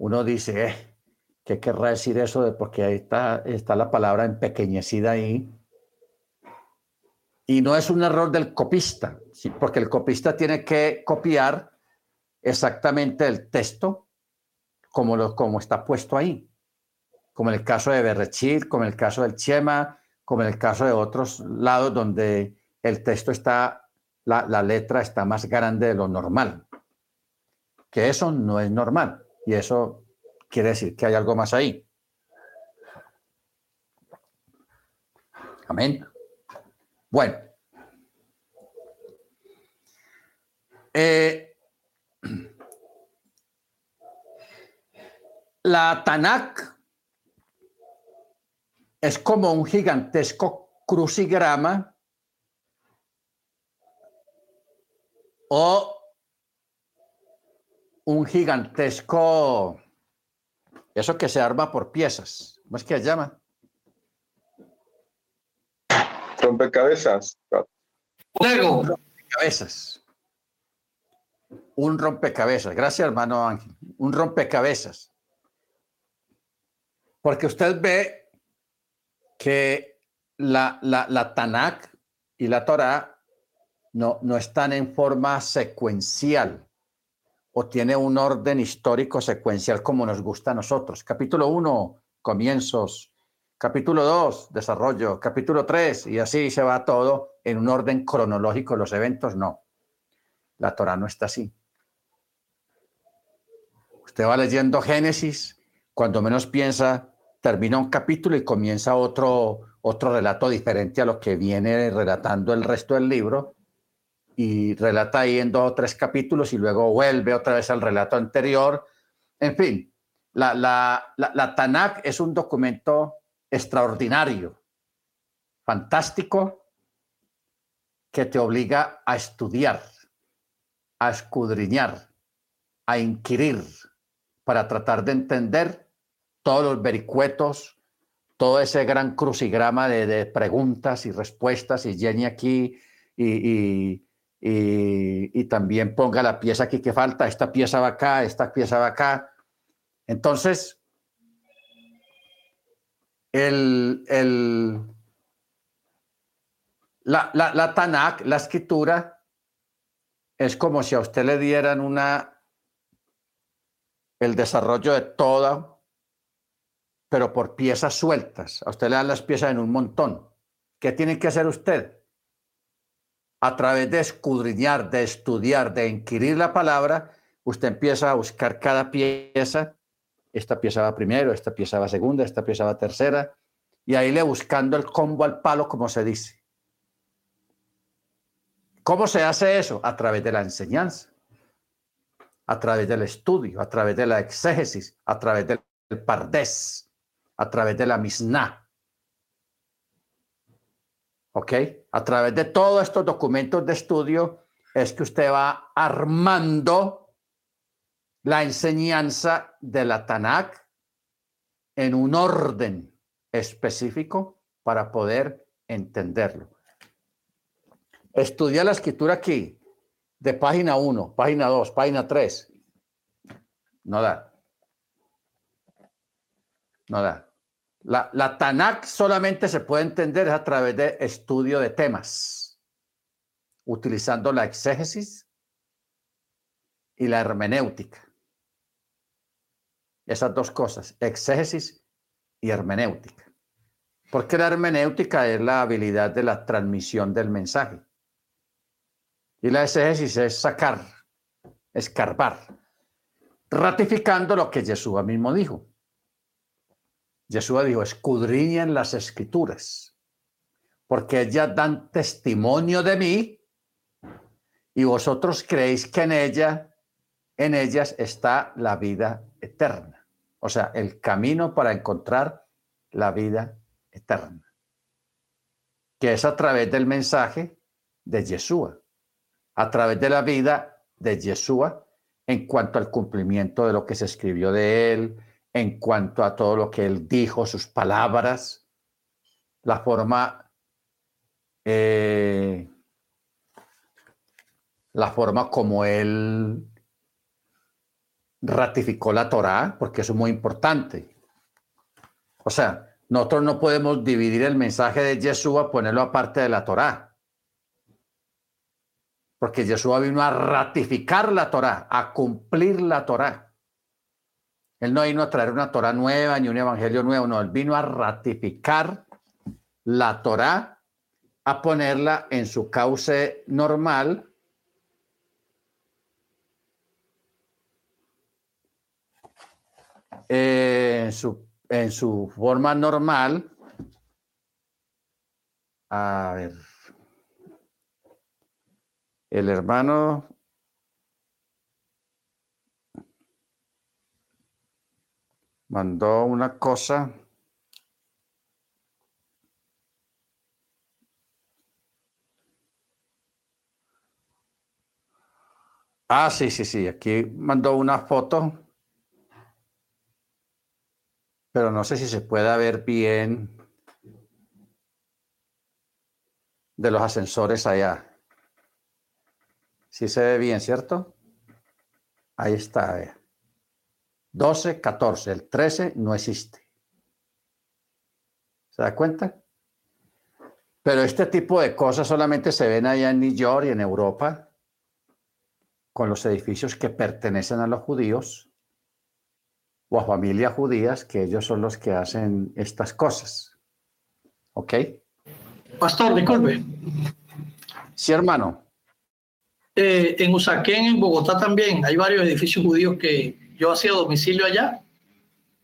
uno dice, eh, ¿qué querrá decir eso de porque ahí está, está la palabra empequeñecida ahí? Y no es un error del copista, porque el copista tiene que copiar exactamente el texto como, lo, como está puesto ahí, como el caso de Berrechir, como el caso del Chema, como en el caso de otros lados donde el texto está, la, la letra está más grande de lo normal, que eso no es normal y eso quiere decir que hay algo más ahí. Amén. Bueno. Eh, *clears throat* La Tanakh es como un gigantesco crucigrama o un gigantesco, eso que se arma por piezas. ¿Cómo es que se llama? Rompecabezas. Lego. Rompecabezas. Un rompecabezas. Gracias, hermano Ángel. Un rompecabezas. Porque usted ve que la, la, la Tanakh y la Torah no, no están en forma secuencial o tiene un orden histórico secuencial como nos gusta a nosotros. Capítulo 1, comienzos. Capítulo 2, desarrollo. Capítulo 3, y así se va todo en un orden cronológico los eventos. No, la Torah no está así. Usted va leyendo Génesis cuando menos piensa, termina un capítulo y comienza otro, otro relato diferente a lo que viene relatando el resto del libro y relata ahí en dos o tres capítulos y luego vuelve otra vez al relato anterior. En fin, la, la, la, la Tanakh es un documento extraordinario, fantástico, que te obliga a estudiar, a escudriñar, a inquirir para tratar de entender todos los vericuetos, todo ese gran crucigrama de, preguntas y respuestas, y Jenny aquí, y, y, también ponga la pieza aquí que falta, esta pieza va acá, esta pieza va acá. Entonces, el, el, la, la, Tanakh, la escritura, es como si a usted le dieran una, el desarrollo de toda pero por piezas sueltas. A usted le dan las piezas en un montón. ¿Qué tiene que hacer usted? A través de escudriñar, de estudiar, de inquirir la palabra, usted empieza a buscar cada pieza. Esta pieza va primero, esta pieza va segunda, esta pieza va tercera. Y ahí le buscando el combo al palo, como se dice. ¿Cómo se hace eso? A través de la enseñanza, a través del estudio, a través de la exégesis, a través del pardés a través de la misna. ¿Ok? A través de todos estos documentos de estudio es que usted va armando la enseñanza de la Tanakh en un orden específico para poder entenderlo. Estudia la escritura aquí, de página 1, página 2, página 3. No da. No da. La, la Tanakh solamente se puede entender a través de estudio de temas, utilizando la exégesis y la hermenéutica. Esas dos cosas, exégesis y hermenéutica. Porque la hermenéutica es la habilidad de la transmisión del mensaje. Y la exégesis es sacar, escarbar, ratificando lo que Jesús mismo dijo. Jesús dijo, escudriñen las escrituras, porque ellas dan testimonio de mí y vosotros creéis que en ella, en ellas está la vida eterna. O sea, el camino para encontrar la vida eterna. Que es a través del mensaje de Yeshua, a través de la vida de Yeshua en cuanto al cumplimiento de lo que se escribió de él, en cuanto a todo lo que él dijo, sus palabras, la forma, eh, la forma como él ratificó la Torá, porque eso es muy importante. O sea, nosotros no podemos dividir el mensaje de Yeshua, ponerlo aparte de la Torá. Porque Yeshua vino a ratificar la Torá, a cumplir la Torá. Él no vino a traer una Torah nueva ni un evangelio nuevo, no, él vino a ratificar la Torah, a ponerla en su cauce normal. Eh, en, su, en su forma normal. A ver. El hermano mandó una cosa. Ah, sí, sí, sí, aquí mandó una foto, pero no sé si se puede ver bien de los ascensores allá. Sí se ve bien, ¿cierto? Ahí está. 12, 14. El 13 no existe. ¿Se da cuenta? Pero este tipo de cosas solamente se ven allá en New York y en Europa, con los edificios que pertenecen a los judíos o a familias judías, que ellos son los que hacen estas cosas. ¿Ok? Pastor, disculpe. Sí, hermano. Eh, en Usaquén, en Bogotá también, hay varios edificios judíos que yo hacía domicilio allá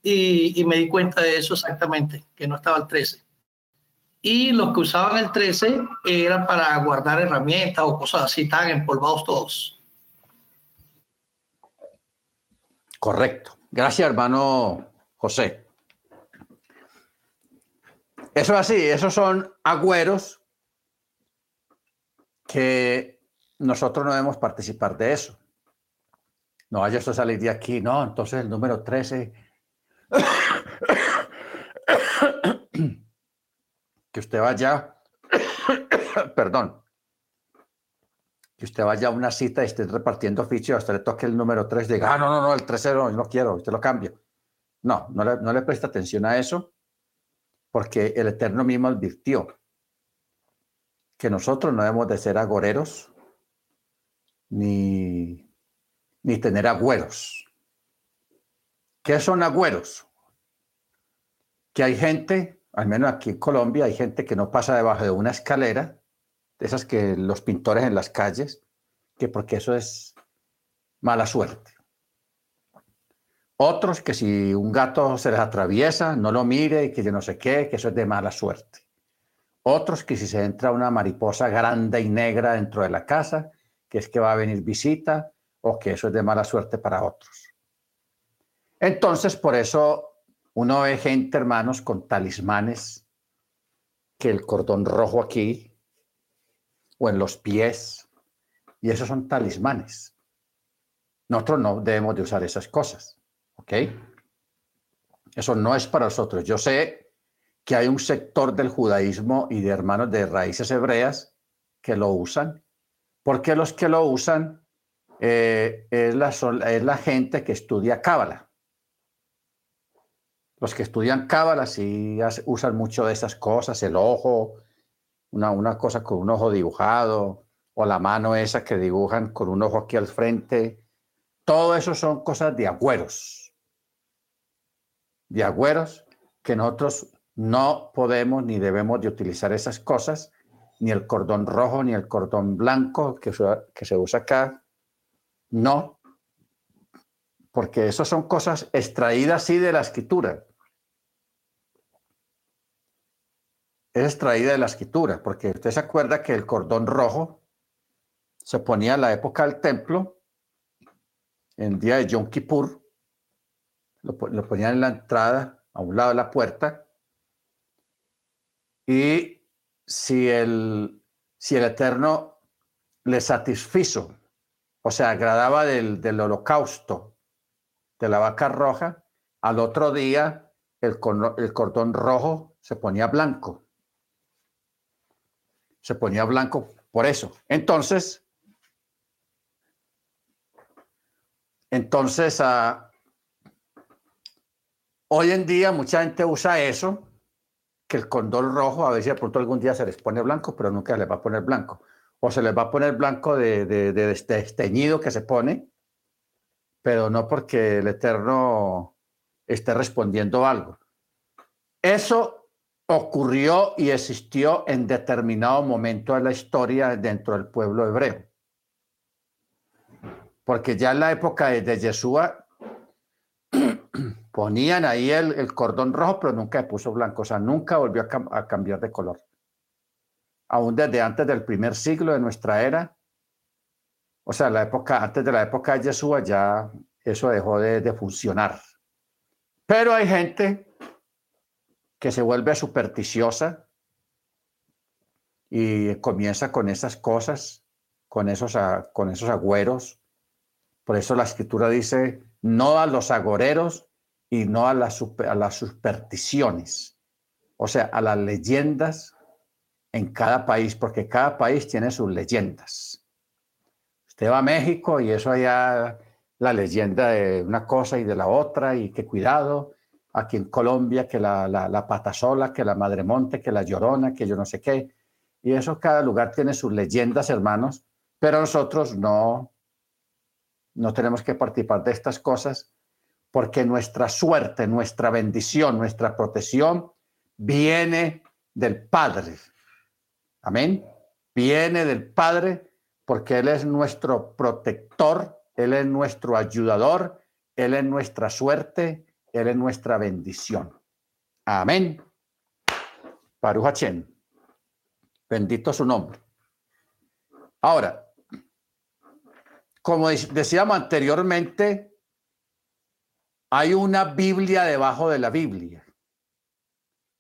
y, me di cuenta de eso exactamente, que no estaba el 13. Y los que usaban el 13 eran para guardar herramientas o cosas así, estaban empolvados todos. Correcto. Gracias, hermano José. Eso es así, esos son agüeros que nosotros no debemos participar de eso. No vaya a salir de aquí, no, entonces el número 13. que usted vaya, perdón, que usted vaya a una cita y esté repartiendo fichas, usted le toque el número 3, diga, ah, no, no, no, el 13 no, no quiero, usted lo cambia. No, no le, no le presta atención a eso, porque el Eterno mismo advirtió que nosotros no debemos de ser agoreros, ni ni tener agüeros. ¿Qué son agüeros? Que hay gente, al menos aquí en Colombia, hay gente que no pasa debajo de una escalera, de esas que los pintores en las calles, que porque eso es mala suerte. Otros que si un gato se les atraviesa, no lo mire y que yo no sé qué, que eso es de mala suerte. Otros que si se entra una mariposa grande y negra dentro de la casa, que es que va a venir visita, o que eso es de mala suerte para otros. Entonces, por eso uno ve gente, hermanos, con talismanes, que el cordón rojo aquí, o en los pies, y esos son talismanes. Nosotros no debemos de usar esas cosas, ¿ok? Eso no es para nosotros. Yo sé que hay un sector del judaísmo y de hermanos de raíces hebreas que lo usan, porque los que lo usan eh, es, la, es la gente que estudia Cábala. Los que estudian Cábala sí usan mucho de esas cosas, el ojo, una, una cosa con un ojo dibujado, o la mano esa que dibujan con un ojo aquí al frente. Todo eso son cosas de agüeros. De agüeros que nosotros no podemos ni debemos de utilizar esas cosas, ni el cordón rojo, ni el cordón blanco que, que se usa acá, no, porque eso son cosas extraídas sí de la escritura. Es extraída de la escritura, porque usted se acuerda que el cordón rojo se ponía en la época del templo, en el día de Yom Kippur, lo, lo ponían en la entrada, a un lado de la puerta, y si el, si el Eterno le satisfizo, o sea, agradaba del, del holocausto de la vaca roja, al otro día el, el cordón rojo se ponía blanco. Se ponía blanco por eso. Entonces, entonces, uh, hoy en día mucha gente usa eso que el condón rojo a ver si de pronto algún día se les pone blanco, pero nunca les va a poner blanco. O se les va a poner blanco de, de, de este esteñido que se pone, pero no porque el Eterno esté respondiendo algo. Eso ocurrió y existió en determinado momento de la historia dentro del pueblo hebreo. Porque ya en la época de, Yeshua *clears throat* ponían ahí el, el, cordón rojo, pero nunca puso blanco, o sea, nunca volvió a, cambiar de color. Aún desde antes del primer siglo de nuestra era, o sea, la época, antes de la época de Yeshua, ya eso dejó de, funcionar. Pero hay gente que se vuelve supersticiosa y comienza con esas cosas, con esos, con esos agüeros. Por eso la escritura dice, no a los agoreros y no a las supersticiones, o sea, a las leyendas en cada país, porque cada país tiene sus leyendas. Usted va a México y eso allá, la leyenda de una cosa y de la otra, y qué cuidado. Aquí en Colombia, que la, la, la patasola, que la madremonte, que la llorona, que yo no sé qué. Y eso cada lugar tiene sus leyendas, hermanos, pero nosotros no, no tenemos que participar de estas cosas porque nuestra suerte, nuestra bendición, nuestra protección viene del Padre. Amén. Viene del Padre porque Él es nuestro protector, Él es nuestro ayudador, Él es nuestra suerte, Él es nuestra bendición. Amén. Baruch Bendito su nombre. Ahora, como decíamos anteriormente, hay una Biblia debajo de la Biblia.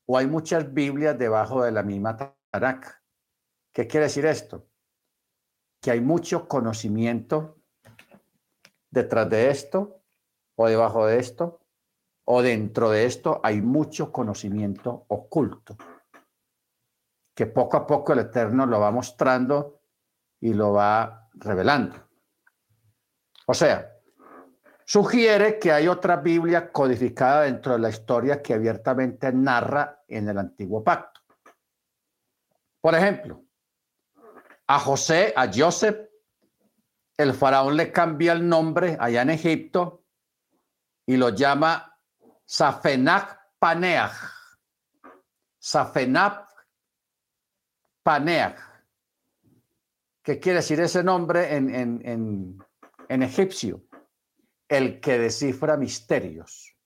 O hay muchas Biblias debajo de la misma Tanakh. ¿Qué quiere decir esto? Que hay mucho conocimiento detrás de esto, o debajo de esto, o dentro de esto hay mucho conocimiento oculto, que poco a poco el Eterno lo va mostrando y lo va revelando. O sea, sugiere que hay otra Biblia codificada dentro de la historia que abiertamente narra en el antiguo pacto. Por ejemplo, a José, a Joseph, el faraón le cambia el nombre allá en Egipto y lo llama Safenach Paneach. Safenach Paneach. ¿Qué quiere decir ese nombre en, en, en, en egipcio? el que descifra misterios.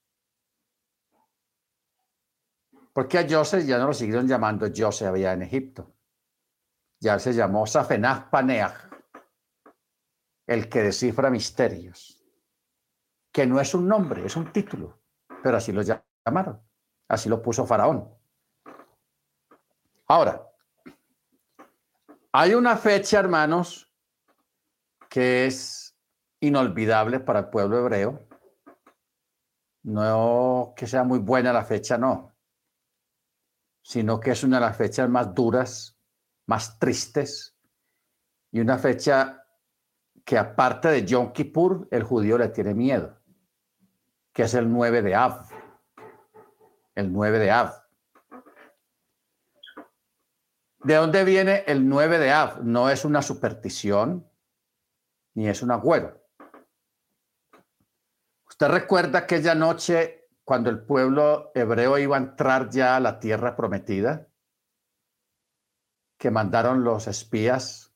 Porque a Joseph ya no lo siguieron llamando Joseph había en Egipto. Ya se llamó Safenach Paneach, el que descifra misterios. Que no es un nombre, es un título, pero así lo llamaron. Así lo puso Faraón. Ahora, hay una fecha, hermanos, que es inolvidable para el pueblo hebreo. No que sea muy buena la fecha, no, sino que es una de las fechas más duras, más tristes y una fecha que aparte de Yom Kippur, el judío le tiene miedo, que es el 9 de Av. El 9 de Av. ¿De dónde viene el 9 de Av? No es una superstición, ni es un agüero. ¿Usted recuerda aquella noche cuando el pueblo hebreo iba a entrar ya a la tierra prometida? Que mandaron los espías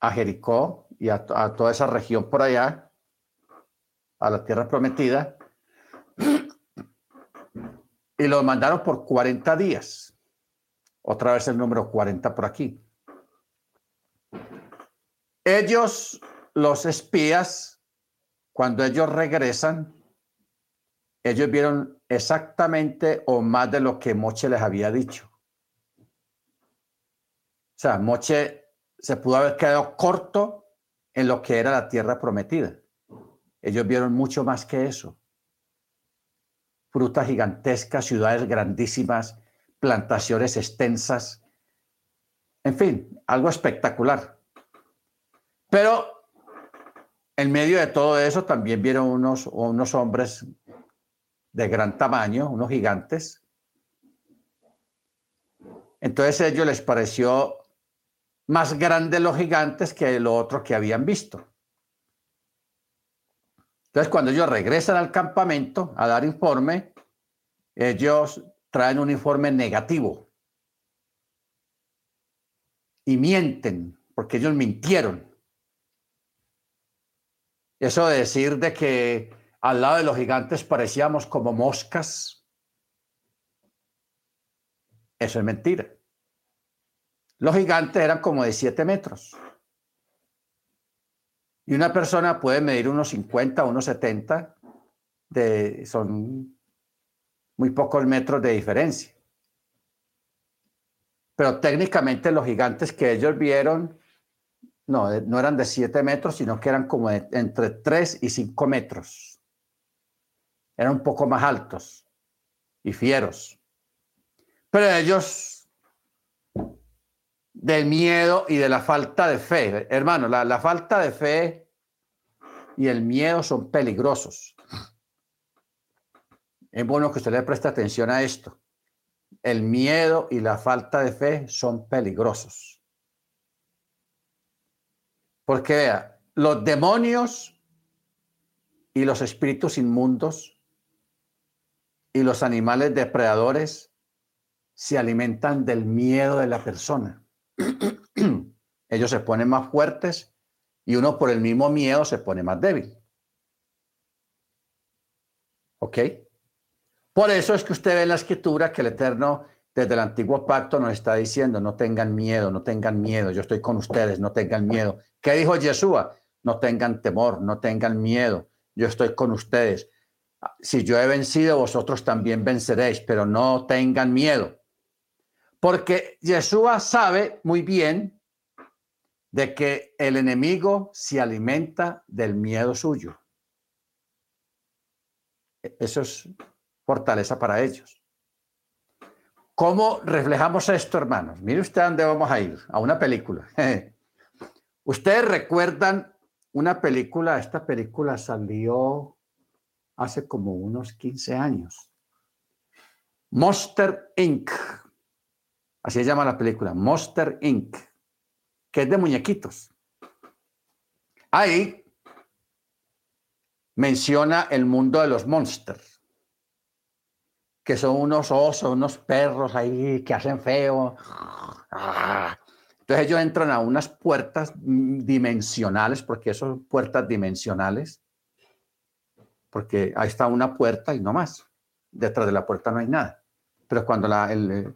a Jericó y a, toda esa región por allá, a la tierra prometida, y lo mandaron por 40 días. Otra vez el número 40 por aquí. ellos, los espías, cuando ellos regresan, ellos vieron exactamente o más de lo que Moche les había dicho. O sea, Moche se pudo haber quedado corto en lo que era la tierra prometida. Ellos vieron mucho más que eso. Frutas gigantescas, ciudades grandísimas, plantaciones extensas. En fin, algo espectacular. Pero en medio de todo eso también vieron unos, unos hombres de gran tamaño, unos gigantes. Entonces a ellos les pareció más grandes los gigantes que lo otro que habían visto. Entonces cuando ellos regresan al campamento a dar informe, ellos traen un informe negativo y mienten, porque ellos mintieron. Eso de decir de que al lado de los gigantes parecíamos como moscas. Eso es mentira. Los gigantes eran como de 7 metros. Y una persona puede medir unos 50, unos 70, de, son muy pocos metros de diferencia. Pero técnicamente los gigantes que ellos vieron no, no eran de 7 metros, sino que eran como entre 3 y 5 metros eran un poco más altos y fieros. Pero ellos, del miedo y de la falta de fe, hermano, la, falta de fe y el miedo son peligrosos. Es bueno que usted le preste atención a esto. El miedo y la falta de fe son peligrosos. Porque vea, los demonios y los espíritus inmundos y los animales depredadores se alimentan del miedo de la persona. *clears throat* Ellos se ponen más fuertes y uno por el mismo miedo se pone más débil. ¿Ok? Por eso es que usted ve en la escritura que el Eterno desde el antiguo pacto nos está diciendo, no tengan miedo, no tengan miedo, yo estoy con ustedes, no tengan miedo. ¿Qué dijo Yeshua? No tengan temor, no tengan miedo, yo estoy con ustedes si yo he vencido, vosotros también venceréis, pero no tengan miedo. Porque Yeshua sabe muy bien de que el enemigo se alimenta del miedo suyo. Eso es fortaleza para ellos. ¿Cómo reflejamos esto, hermanos? Mire usted a dónde vamos a ir, a una película. *laughs* Ustedes recuerdan una película, esta película salió hace como unos 15 años. Monster Inc. Así se llama la película, Monster Inc., que es de muñequitos. Ahí menciona el mundo de los monsters, que son unos osos, unos perros ahí que hacen feo. Entonces ellos entran a unas puertas dimensionales, porque son puertas dimensionales, porque ahí está una puerta y no más. Detrás de la puerta no hay nada. Pero cuando el,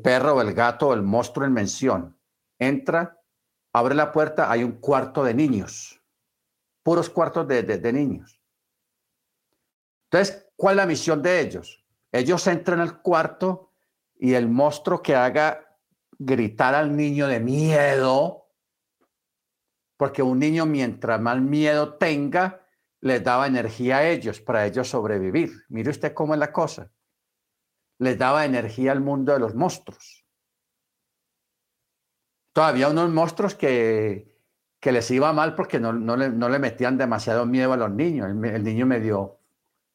perro o el gato el monstruo en mención entra, abre la puerta, hay un cuarto de niños, puros cuartos de, de niños. Entonces, ¿cuál es la misión de ellos? Ellos entran al cuarto y el monstruo que haga gritar al niño de miedo, porque un niño mientras más miedo tenga, les daba energía a ellos para ellos sobrevivir. Mire usted cómo es la cosa. Les daba energía al mundo de los monstruos. Todavía unos monstruos que, que les iba mal porque no, no, le, no, le, metían demasiado miedo a los niños. El, el niño medio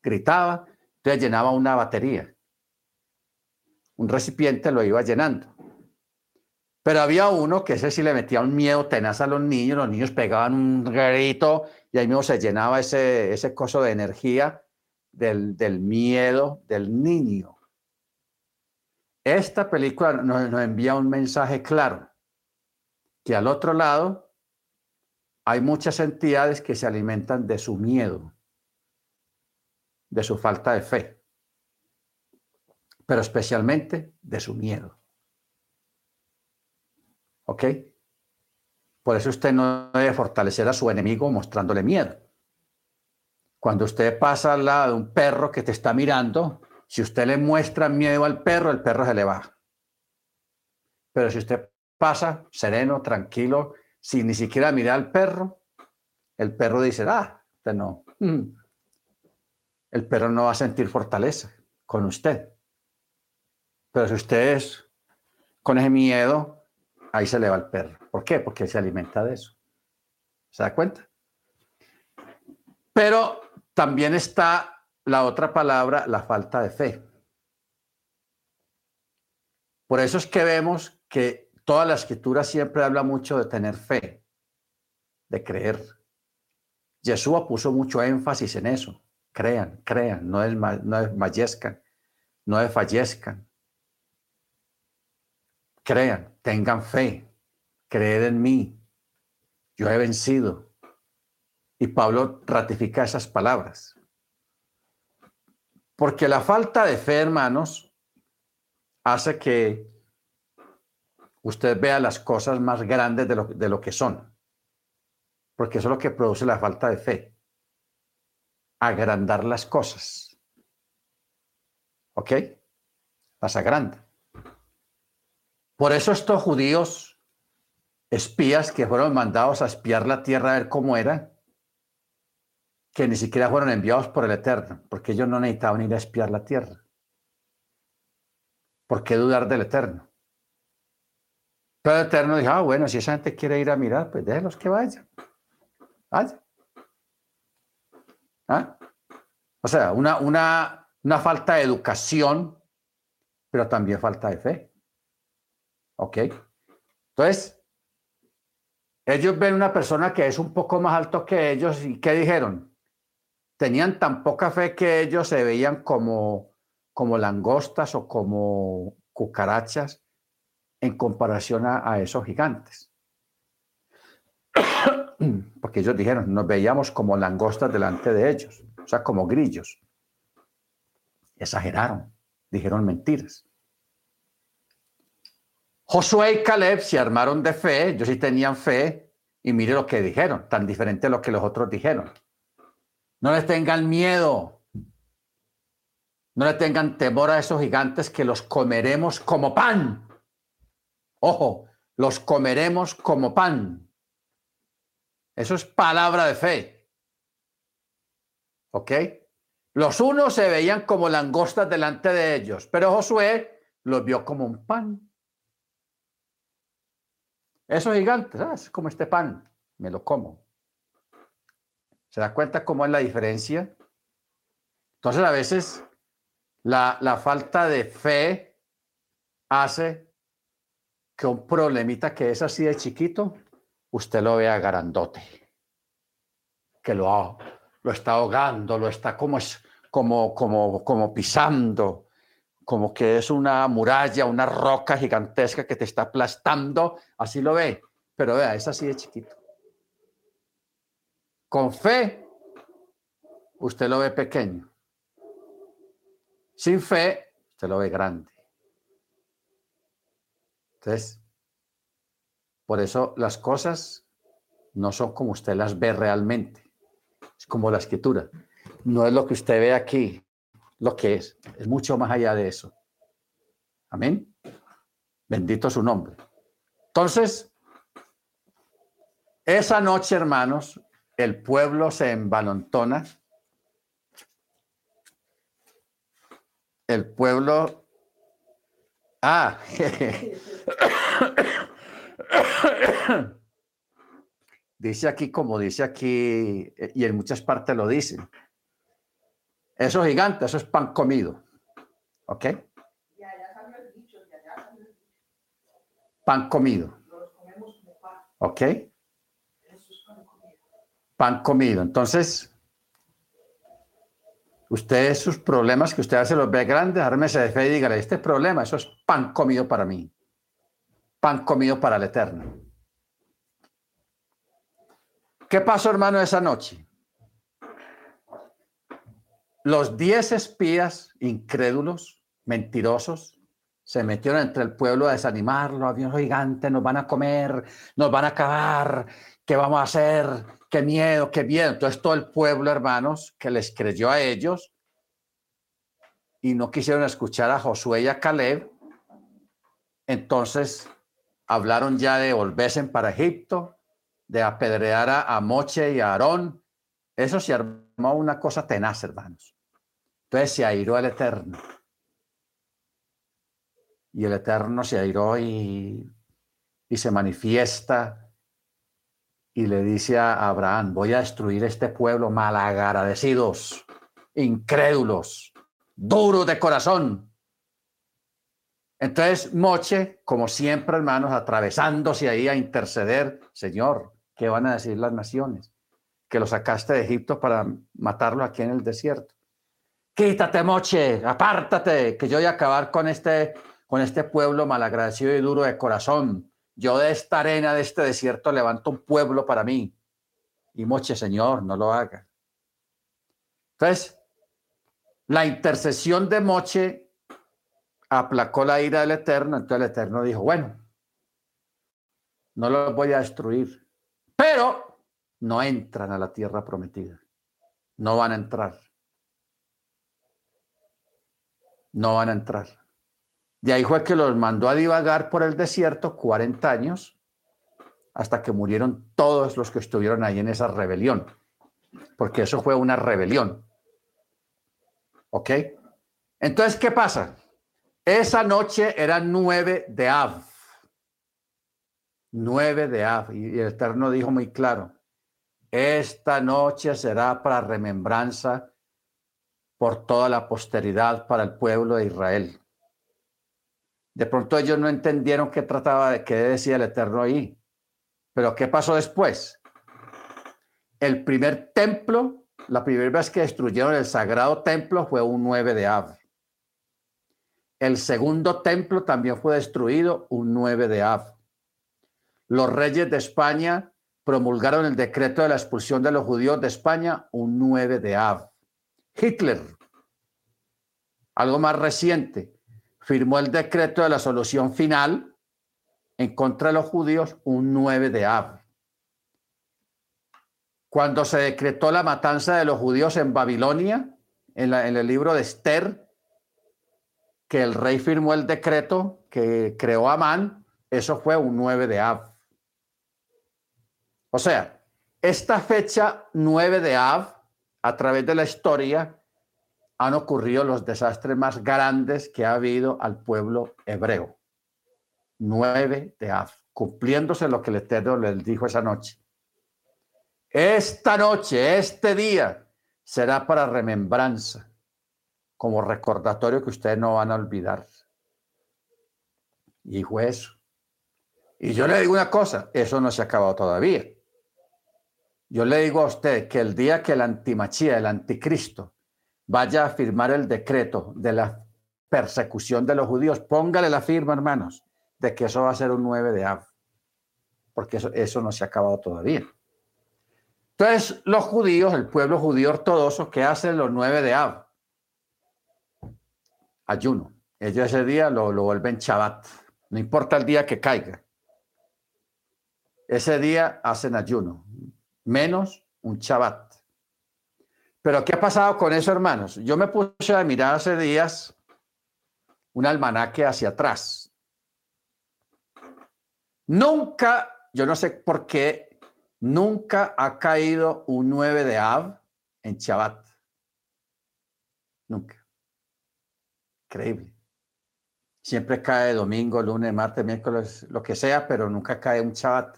gritaba, entonces llenaba una batería. Un recipiente lo iba llenando. Pero había uno que ese sí le metía un miedo tenaz a los niños, los niños pegaban un grito y ahí mismo se llenaba ese, ese coso de energía del, del miedo del niño. Esta película nos, envía un mensaje claro, que al otro lado hay muchas entidades que se alimentan de su miedo, de su falta de fe, pero especialmente de su miedo. ¿Ok? Por eso usted no debe fortalecer a su enemigo mostrándole miedo. Cuando usted pasa al lado de un perro que te está mirando, si usted le muestra miedo al perro, el perro se le va. Pero si usted pasa sereno, tranquilo, sin ni siquiera mirar al perro, el perro dice, ah, usted no. Mm". El perro no va a sentir fortaleza con usted. Pero si usted es con ese miedo, ahí se le va el perro. ¿Por qué? Porque se alimenta de eso. ¿Se da cuenta? Pero también está la otra palabra, la falta de fe. Por eso es que vemos que toda la escritura siempre habla mucho de tener fe, de creer. Yeshua puso mucho énfasis en eso. Crean, crean, no, es, no desfallezcan, no desfallezcan. Crean, tengan fe, creed en mí. Yo he vencido. Y Pablo ratifica esas palabras. Porque la falta de fe, hermanos, hace que usted vea las cosas más grandes de lo, que son. Porque eso es lo que produce la falta de fe. Agrandar las cosas. ¿Ok? Las agranda. Por eso estos judíos, espías que fueron mandados a espiar la tierra a ver cómo era, que ni siquiera fueron enviados por el Eterno, porque ellos no necesitaban ir a espiar la tierra. ¿Por qué dudar del Eterno? Pero el Eterno dijo, ah, bueno, si esa gente quiere ir a mirar, pues déjenlos que vayan. Vayan. ¿Ah? O sea, una, una, una falta de educación, pero también falta de fe. ¿Ok? Entonces, ellos ven una persona que es un poco más alto que ellos y ¿qué dijeron? Tenían tan poca fe que ellos se veían como, como langostas o como cucarachas en comparación a, a esos gigantes. *coughs* Porque ellos dijeron, nos veíamos como langostas delante de ellos, o sea, como grillos. Exageraron, dijeron mentiras. Josué y Caleb se armaron de fe, ellos sí tenían fe, y mire lo que dijeron, tan diferente a lo que los otros dijeron. No les tengan miedo, no le tengan temor a esos gigantes que los comeremos como pan. Ojo, los comeremos como pan. Eso es palabra de fe. ¿Ok? Los unos se veían como langostas delante de ellos, pero Josué los vio como un pan. Esos gigantes, ah, es como este pan, me lo como. ¿Se da cuenta cómo es la diferencia? Entonces a veces la, la falta de fe hace que un problemita que es así de chiquito, usted lo vea grandote, que lo, lo está ahogando, lo está como, como, como, como pisando, como que es una muralla, una roca gigantesca que te está aplastando, así lo ve, pero vea, es así de chiquito. Con fe, usted lo ve pequeño. Sin fe, usted lo ve grande. Entonces, por eso las cosas no son como usted las ve realmente. Es como la escritura. No es lo que usted ve aquí, lo que es. Es mucho más allá de eso. Amén. Bendito su nombre. Entonces, esa noche, hermanos, el pueblo se embalontona. El pueblo... Ah. *coughs* dice aquí, como dice aquí, y en muchas partes lo dicen, eso es gigante, eso es pan comido. ¿Ok? Pan comido. ¿Ok? Pan comido. Entonces, ustedes sus problemas que usted se los ve grandes, ármese de fe y dígale, este problema, eso es pan comido para mí. Pan comido para el Eterno. ¿Qué pasó, hermano, esa noche? los diez espías incrédulos, mentirosos, se metieron entre el pueblo a desanimarlo, había un gigante, nos van a comer, nos van a acabar, ¿qué vamos a hacer? Qué miedo, qué miedo. Entonces todo el pueblo, hermanos, que les creyó a ellos y no quisieron escuchar a Josué y a Caleb, entonces hablaron ya de volverse para Egipto, de apedrear a, Moche y a Aarón. Eso se armó una cosa tenaz, hermanos. Entonces se airó el Eterno. Y el Eterno se airó y, y se manifiesta y le dice a Abraham, voy a destruir este pueblo malagradecidos, incrédulos, duros de corazón. Entonces Moche, como siempre, hermanos, atravesándose ahí a interceder, Señor, ¿qué van a decir las naciones? Que lo sacaste de Egipto para matarlo aquí en el desierto. Quítate, Moche, apártate, que yo voy a acabar con este, con este pueblo malagradecido y duro de corazón. Yo de esta arena, de este desierto, levanto un pueblo para mí. Y Moche, Señor, no lo haga. Entonces, la intercesión de Moche aplacó la ira del Eterno, entonces el Eterno dijo, bueno, no los voy a destruir, pero no entran a la tierra prometida, no van a entrar, no van a entrar. De ahí fue que los mandó a divagar por el desierto 40 años hasta que murieron todos los que estuvieron ahí en esa rebelión, porque eso fue una rebelión. ¿Ok? Entonces, ¿qué pasa? Esa noche era nueve de Av. Nueve de Av. Y el Eterno dijo muy claro, esta noche será para remembranza por toda la posteridad para el pueblo de Israel. De pronto ellos no entendieron qué trataba de qué decía el Eterno ahí. Pero ¿qué pasó después? El primer templo, la primera vez que destruyeron el sagrado templo fue un 9 de Av. El segundo templo también fue destruido un 9 de Av. Los reyes de España promulgaron el decreto de la expulsión de los judíos de España un 9 de Av. Hitler, algo más reciente, firmó el decreto de la solución final en contra de los judíos un 9 de Av. Cuando se decretó la matanza de los judíos en Babilonia, en, el libro de Esther, que el rey firmó el decreto que creó Amán, eso fue un 9 de Av. O sea, esta fecha 9 de Av, a través de la historia, han ocurrido los desastres más grandes que ha habido al pueblo hebreo. 9 de Av, cumpliéndose lo que el Eterno les dijo esa noche. Esta noche, este día, será para remembranza como recordatorio que ustedes no van a olvidar. Y fue eso. Y yo le digo una cosa, eso no se ha acabado todavía. Yo le digo a usted que el día que el antimachía, el anticristo, vaya a firmar el decreto de la persecución de los judíos, póngale la firma, hermanos, de que eso va a ser un 9 de Av, porque eso, eso no se ha acabado todavía. Entonces, los judíos, el pueblo judío ortodoxo, ¿qué hacen los 9 de Av? ayuno. Ellos ese día lo, lo vuelven Shabbat, no importa el día que caiga. Ese día hacen ayuno, menos un Shabbat. Pero ¿qué ha pasado con eso, hermanos? Yo me puse a mirar hace días un almanaque hacia atrás. Nunca, yo no sé por qué, nunca ha caído un 9 de Av en Shabbat. Nunca. Increíble. Siempre cae domingo, lunes, martes, miércoles, lo que sea, pero nunca cae un Shabbat.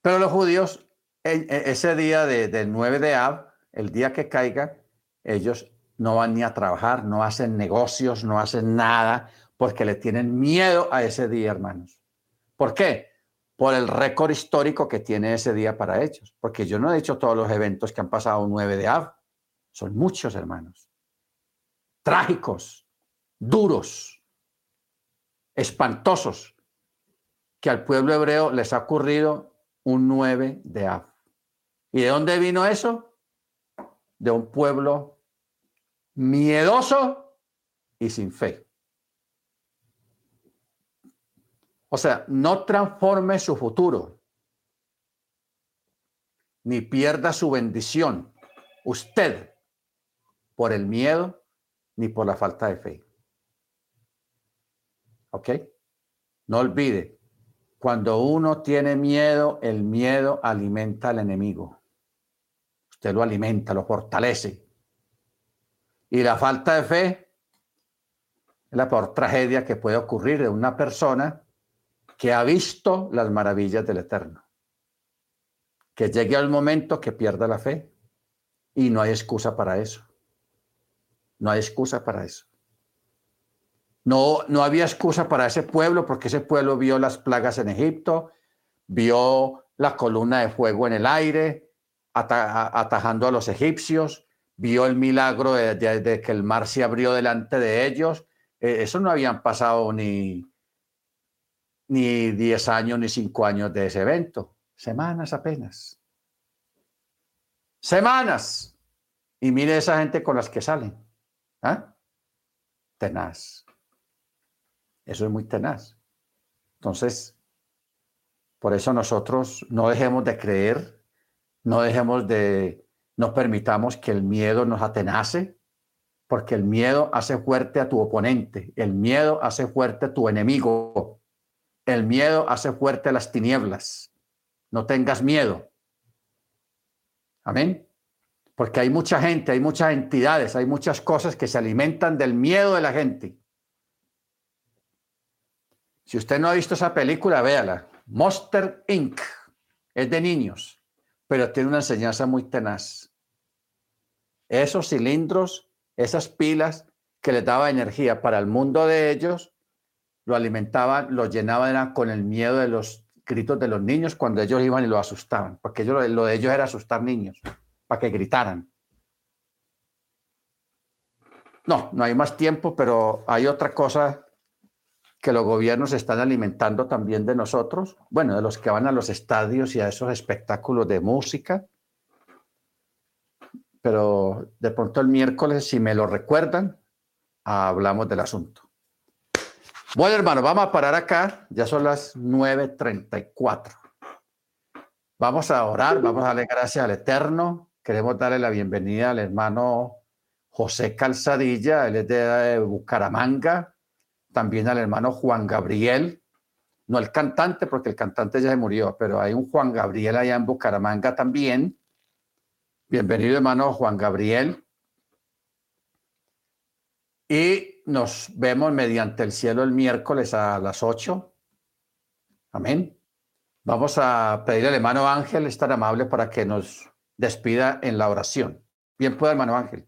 Pero los judíos, ese día de, del 9 de Ab, el día que caiga, ellos no van ni a trabajar, no hacen negocios, no hacen nada, porque le tienen miedo a ese día, hermanos. ¿Por qué? Por el récord histórico que tiene ese día para ellos. Porque yo no he dicho todos los eventos que han pasado 9 de Ab. Son muchos, hermanos trágicos, duros, espantosos, que al pueblo hebreo les ha ocurrido un 9 de Av. ¿Y de dónde vino eso? De un pueblo miedoso y sin fe. O sea, no transforme su futuro, ni pierda su bendición, usted, por el miedo, ni por la falta de fe. ¿Ok? No olvide, cuando uno tiene miedo, el miedo alimenta al enemigo. Usted lo alimenta, lo fortalece. Y la falta de fe es la peor tragedia que puede ocurrir de una persona que ha visto las maravillas del Eterno. Que llegue al momento que pierda la fe y no hay excusa para eso. No hay excusa para eso. No, no había excusa para ese pueblo porque ese pueblo vio las plagas en Egipto, vio la columna de fuego en el aire, atajando a los egipcios, vio el milagro de, que el mar se abrió delante de ellos. Eh, eso no habían pasado ni, ni 10 años ni 5 años de ese evento, semanas apenas. Semanas. Y mire esa gente con las que salen. ¿Ah? Tenaz. Eso es muy tenaz. Entonces, por eso nosotros no dejemos de creer, no dejemos de, no permitamos que el miedo nos atenace, porque el miedo hace fuerte a tu oponente, el miedo hace fuerte a tu enemigo, el miedo hace fuerte a las tinieblas. No tengas miedo. Amén. Porque hay mucha gente, hay muchas entidades, hay muchas cosas que se alimentan del miedo de la gente. Si usted no ha visto esa película, véala. Monster Inc. Es de niños, pero tiene una enseñanza muy tenaz. Esos cilindros, esas pilas que les daba energía para el mundo de ellos, lo alimentaban, lo llenaban con el miedo de los gritos de los niños cuando ellos iban y lo asustaban, porque ellos, lo de ellos era asustar niños, para que gritaran. No, no hay más tiempo, pero hay otra cosa que los gobiernos están alimentando también de nosotros, bueno, de los que van a los estadios y a esos espectáculos de música. Pero de pronto el miércoles, si me lo recuerdan, hablamos del asunto. Bueno, hermano, vamos a parar acá. Ya son las 9.34. Vamos a orar, vamos a darle gracias al Eterno. Queremos darle la bienvenida al hermano José Calzadilla, él es de Bucaramanga, también al hermano Juan Gabriel, no el cantante, porque el cantante ya se murió, pero hay un Juan Gabriel allá en Bucaramanga también. Bienvenido, hermano Juan Gabriel. Y nos vemos mediante el cielo el miércoles a las 8. Amén. Vamos a pedir al hermano Ángel estar amable para que nos despida en la oración. Bien pueda, hermano Ángel.